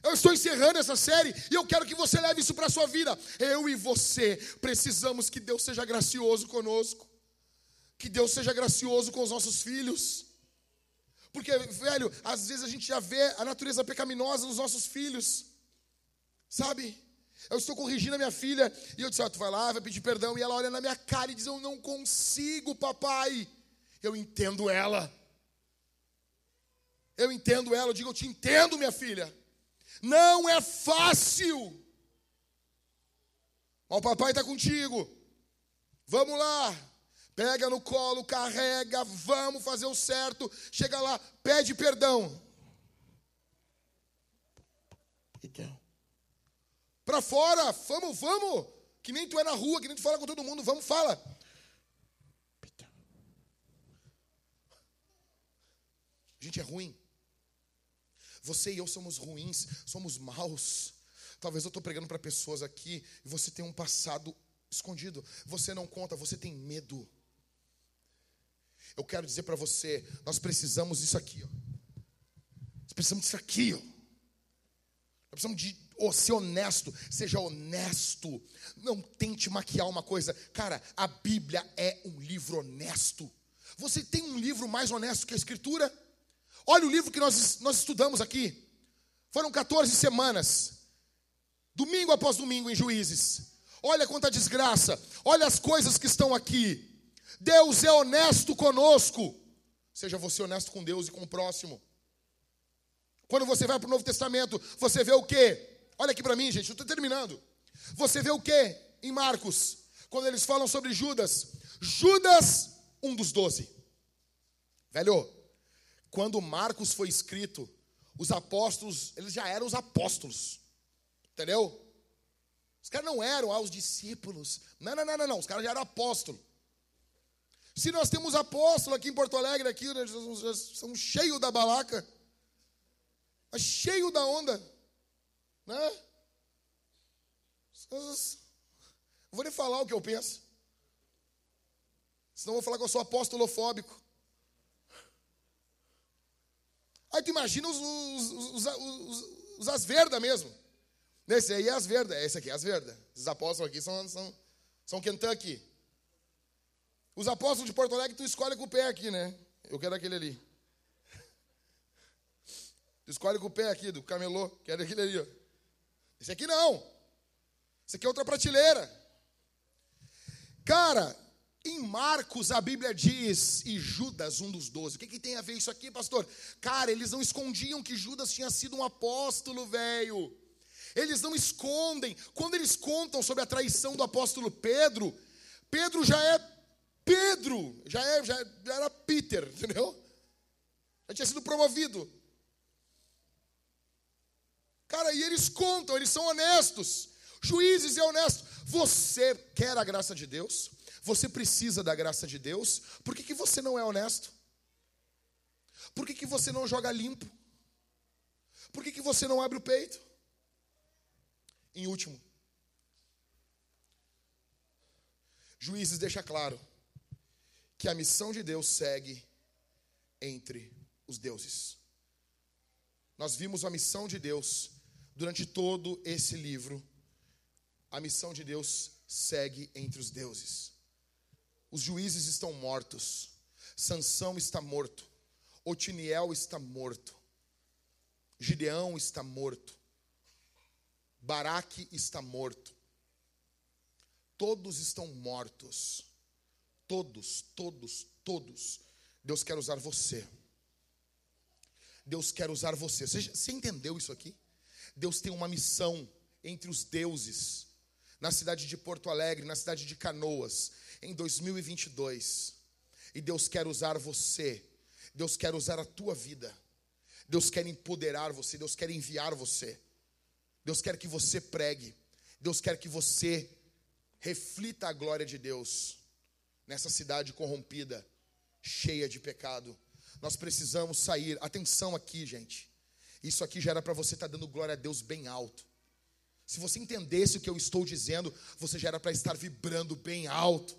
Eu estou encerrando essa série e eu quero que você leve isso para a sua vida. Eu e você precisamos que Deus seja gracioso conosco, que Deus seja gracioso com os nossos filhos. Porque, velho, às vezes a gente já vê a natureza pecaminosa nos nossos filhos, sabe? Eu estou corrigindo a minha filha e eu disse: ah, Tu vai lá, vai pedir perdão. E ela olha na minha cara e diz: Eu não consigo, papai. Eu entendo ela. Eu entendo ela. Eu digo: Eu te entendo, minha filha. Não é fácil. Mas o papai está contigo. Vamos lá. Pega no colo, carrega, vamos fazer o certo. Chega lá, pede perdão. Para fora, vamos, vamos. Que nem tu é na rua, que nem tu fala com todo mundo, vamos, fala. A gente é ruim. Você e eu somos ruins, somos maus. Talvez eu estou pregando para pessoas aqui e você tem um passado escondido. Você não conta, você tem medo. Eu quero dizer para você, nós precisamos disso aqui. Ó. Nós precisamos disso aqui. Ó. Nós precisamos de Oh, ser honesto, seja honesto. Não tente maquiar uma coisa. Cara, a Bíblia é um livro honesto. Você tem um livro mais honesto que a Escritura? Olha o livro que nós, nós estudamos aqui. Foram 14 semanas, domingo após domingo em juízes. Olha quanta desgraça, olha as coisas que estão aqui. Deus é honesto conosco. Seja você honesto com Deus e com o próximo. Quando você vai para o Novo Testamento, você vê o quê? Olha aqui para mim, gente, eu estou terminando. Você vê o quê em Marcos? Quando eles falam sobre Judas. Judas, um dos doze. Velho, quando Marcos foi escrito, os apóstolos, eles já eram os apóstolos. Entendeu? Os caras não eram ah, os discípulos. Não, não, não, não, não. Os caras já eram apóstolos. Se nós temos apóstolo aqui em Porto Alegre, aqui, né, são cheios da balaca, mas cheio da onda, né? Vou nem falar o que eu penso, senão vou falar que eu sou apóstolofóbico. Aí tu imagina os, os, os, os, mesmo. Esse aí é asverda, esse aqui é asverda. Esses apóstolos aqui são, são, são Kentucky. Os apóstolos de Porto Alegre, tu escolhe com o pé aqui, né? Eu quero aquele ali. Tu escolhe com o pé aqui, do camelô, quero aquele ali, ó. Esse aqui não. Esse aqui é outra prateleira. Cara, em Marcos, a Bíblia diz, e Judas, um dos doze. O que, que tem a ver isso aqui, pastor? Cara, eles não escondiam que Judas tinha sido um apóstolo, velho. Eles não escondem. Quando eles contam sobre a traição do apóstolo Pedro, Pedro já é Pedro, já, é, já, já era Peter, entendeu? Já tinha sido promovido. Cara, e eles contam, eles são honestos. Juízes é honesto. Você quer a graça de Deus? Você precisa da graça de Deus, por que, que você não é honesto? Por que, que você não joga limpo? Por que, que você não abre o peito? Em último, Juízes deixa claro que a missão de Deus segue entre os deuses. Nós vimos a missão de Deus durante todo esse livro. A missão de Deus segue entre os deuses. Os juízes estão mortos. Sansão está morto. Otiniel está morto. Gideão está morto. Baraque está morto. Todos estão mortos. Todos, todos, todos. Deus quer usar você. Deus quer usar você. Você, você entendeu isso aqui? Deus tem uma missão entre os deuses na cidade de Porto Alegre, na cidade de Canoas, em 2022. E Deus quer usar você, Deus quer usar a tua vida, Deus quer empoderar você, Deus quer enviar você, Deus quer que você pregue, Deus quer que você reflita a glória de Deus nessa cidade corrompida, cheia de pecado. Nós precisamos sair. Atenção aqui, gente. Isso aqui já era para você estar tá dando glória a Deus bem alto. Se você entendesse o que eu estou dizendo, você já era para estar vibrando bem alto.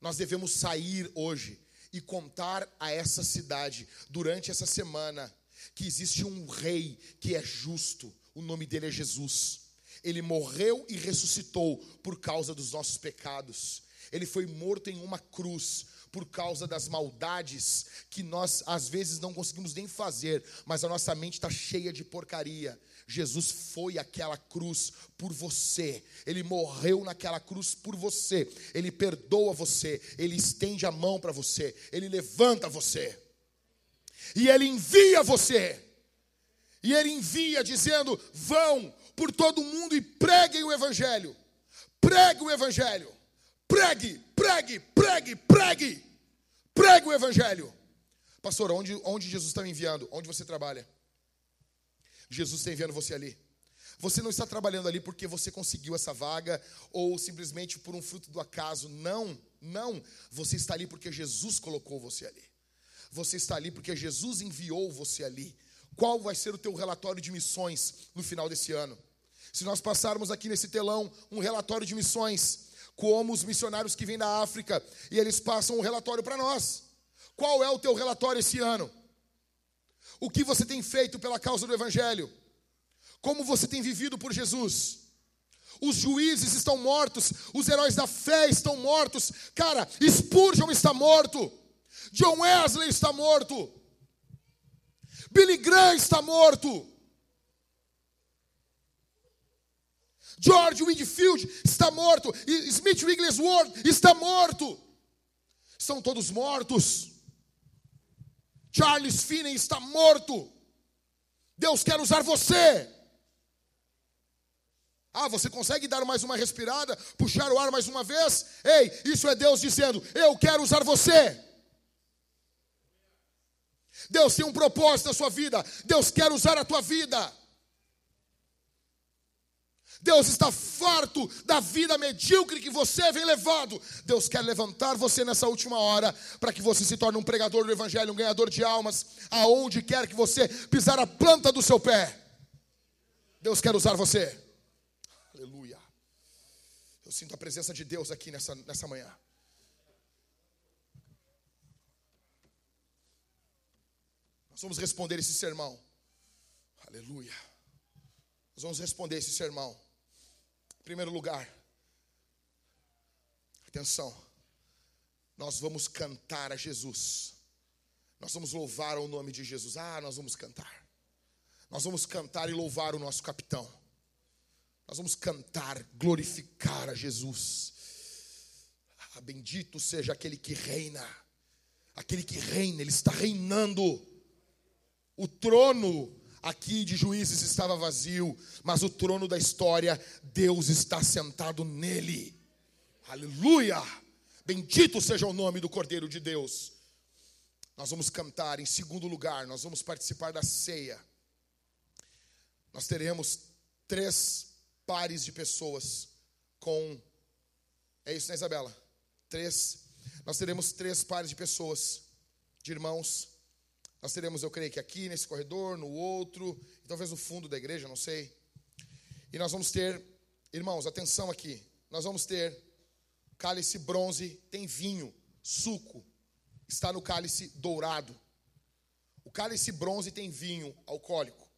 Nós devemos sair hoje e contar a essa cidade, durante essa semana, que existe um rei que é justo, o nome dele é Jesus. Ele morreu e ressuscitou por causa dos nossos pecados. Ele foi morto em uma cruz por causa das maldades que nós às vezes não conseguimos nem fazer, mas a nossa mente está cheia de porcaria. Jesus foi aquela cruz por você, ele morreu naquela cruz por você, ele perdoa você, ele estende a mão para você, ele levanta você, e ele envia você, e ele envia dizendo: vão por todo mundo e preguem o Evangelho, pregue o Evangelho, pregue, pregue, pregue, pregue, pregue o Evangelho. Pastor, onde, onde Jesus está me enviando? Onde você trabalha? Jesus está enviando você ali. Você não está trabalhando ali porque você conseguiu essa vaga ou simplesmente por um fruto do acaso. Não, não. Você está ali porque Jesus colocou você ali. Você está ali porque Jesus enviou você ali. Qual vai ser o teu relatório de missões no final desse ano? Se nós passarmos aqui nesse telão um relatório de missões, como os missionários que vêm da África, e eles passam um relatório para nós. Qual é o teu relatório esse ano? O que você tem feito pela causa do Evangelho? Como você tem vivido por Jesus? Os juízes estão mortos, os heróis da fé estão mortos. Cara, Spurgeon está morto. John Wesley está morto. Billy Graham está morto. George Whitfield está morto. Smith Wigglesworth está morto. Estão todos mortos. Charles Finney está morto. Deus quer usar você. Ah, você consegue dar mais uma respirada, puxar o ar mais uma vez? Ei, isso é Deus dizendo: Eu quero usar você. Deus tem um propósito na sua vida. Deus quer usar a tua vida. Deus está farto da vida medíocre que você vem levado. Deus quer levantar você nessa última hora para que você se torne um pregador do Evangelho, um ganhador de almas, aonde quer que você pisar a planta do seu pé. Deus quer usar você. Aleluia. Eu sinto a presença de Deus aqui nessa, nessa manhã. Nós vamos responder esse sermão. Aleluia. Nós vamos responder esse sermão. Em primeiro lugar, atenção, nós vamos cantar a Jesus. Nós vamos louvar o nome de Jesus. Ah, nós vamos cantar. Nós vamos cantar e louvar o nosso capitão. Nós vamos cantar, glorificar a Jesus. Ah, bendito seja aquele que reina. Aquele que reina, ele está reinando. O trono aqui de juízes estava vazio, mas o trono da história, Deus está sentado nele. Aleluia! Bendito seja o nome do Cordeiro de Deus. Nós vamos cantar em segundo lugar, nós vamos participar da ceia. Nós teremos três pares de pessoas com. É isso, né, Isabela? Três. Nós teremos três pares de pessoas, de irmãos nós teremos, eu creio que aqui, nesse corredor, no outro, talvez no fundo da igreja, não sei. E nós vamos ter, irmãos, atenção aqui. Nós vamos ter cálice bronze, tem vinho, suco, está no cálice dourado. O cálice bronze tem vinho alcoólico.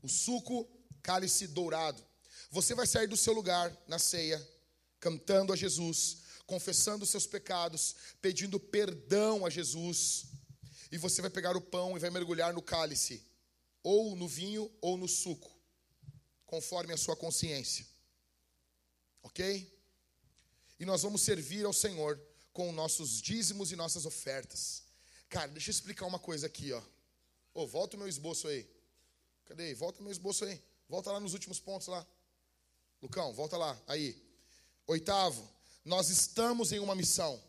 O suco, cálice dourado. Você vai sair do seu lugar na ceia, cantando a Jesus, confessando os seus pecados, pedindo perdão a Jesus e você vai pegar o pão e vai mergulhar no cálice, ou no vinho ou no suco, conforme a sua consciência. Ok? E nós vamos servir ao Senhor com nossos dízimos e nossas ofertas. Cara, deixa eu explicar uma coisa aqui, ó. Ô, volta o meu esboço aí. Cadê? Volta o meu esboço aí. Volta lá nos últimos pontos lá. Lucão, volta lá. Aí. Oitavo, nós estamos em uma missão.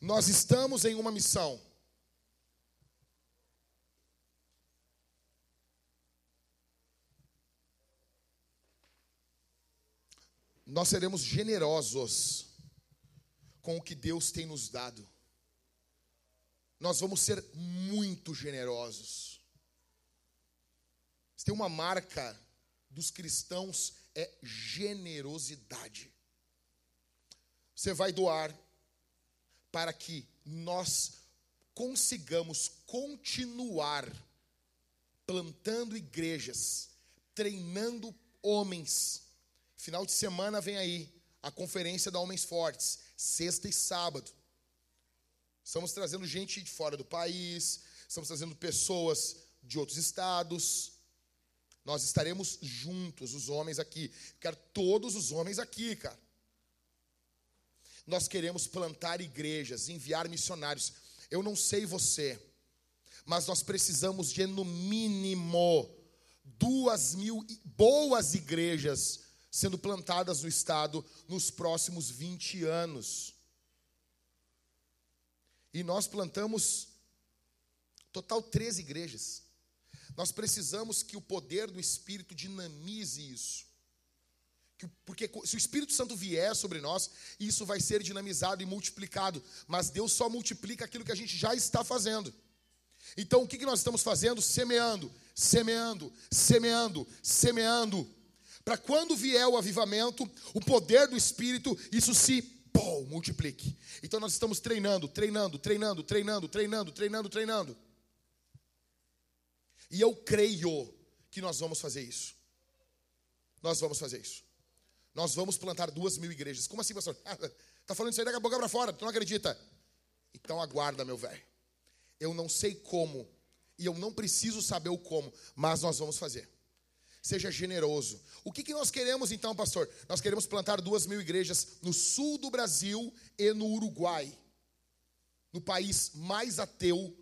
Nós estamos em uma missão. Nós seremos generosos com o que Deus tem nos dado. Nós vamos ser muito generosos. Se tem uma marca dos cristãos é generosidade. Você vai doar para que nós consigamos continuar plantando igrejas, treinando homens Final de semana vem aí a conferência da Homens Fortes, sexta e sábado. Estamos trazendo gente de fora do país, estamos trazendo pessoas de outros estados. Nós estaremos juntos, os homens aqui. Quero todos os homens aqui, cara. Nós queremos plantar igrejas, enviar missionários. Eu não sei você, mas nós precisamos de no mínimo duas mil boas igrejas sendo plantadas no estado nos próximos 20 anos. E nós plantamos total 13 igrejas. Nós precisamos que o poder do Espírito dinamize isso. Porque se o Espírito Santo vier sobre nós, isso vai ser dinamizado e multiplicado. Mas Deus só multiplica aquilo que a gente já está fazendo. Então o que nós estamos fazendo? Semeando, semeando, semeando, semeando para quando vier o avivamento, o poder do Espírito, isso se pô, multiplique. Então nós estamos treinando, treinando, treinando, treinando, treinando, treinando, treinando. E eu creio que nós vamos fazer isso. Nós vamos fazer isso. Nós vamos plantar duas mil igrejas. Como assim, pastor? Está falando isso aí daqui a boca para fora, tu não acredita? Então aguarda, meu velho. Eu não sei como, e eu não preciso saber o como, mas nós vamos fazer. Seja generoso. O que, que nós queremos então, pastor? Nós queremos plantar duas mil igrejas no sul do Brasil e no Uruguai, no país mais ateu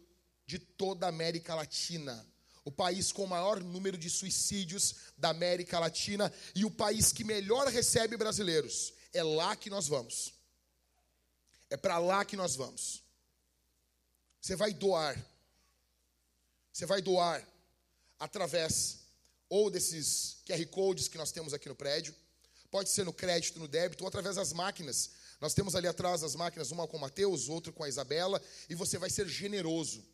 de toda a América Latina o país com o maior número de suicídios da América Latina e o país que melhor recebe brasileiros. É lá que nós vamos. É para lá que nós vamos. Você vai doar. Você vai doar através ou desses QR Codes que nós temos aqui no prédio, pode ser no crédito, no débito, ou através das máquinas. Nós temos ali atrás as máquinas, uma com o Mateus, outra com a Isabela, e você vai ser generoso.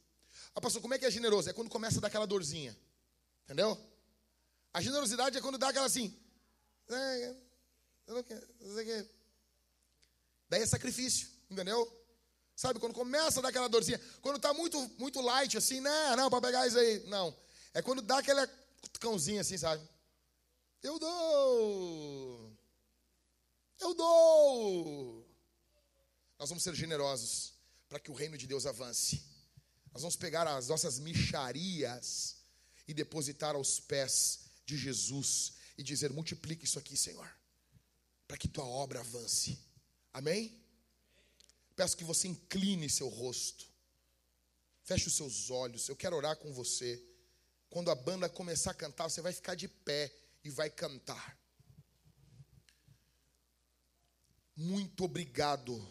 Ah, pastor, como é que é generoso? É quando começa a dar aquela dorzinha. Entendeu? A generosidade é quando dá aquela assim. É, quero, Daí é sacrifício, entendeu? Sabe, quando começa a dar aquela dorzinha, quando está muito, muito light, assim, não, não, para pegar isso aí. Não. É quando dá aquela cãozinha assim, sabe? Eu dou. Eu dou. Nós vamos ser generosos para que o reino de Deus avance. Nós vamos pegar as nossas micharias e depositar aos pés de Jesus e dizer: multiplique isso aqui, Senhor, para que tua obra avance. Amém? Peço que você incline seu rosto, feche os seus olhos. Eu quero orar com você. Quando a banda começar a cantar, você vai ficar de pé e vai cantar. Muito obrigado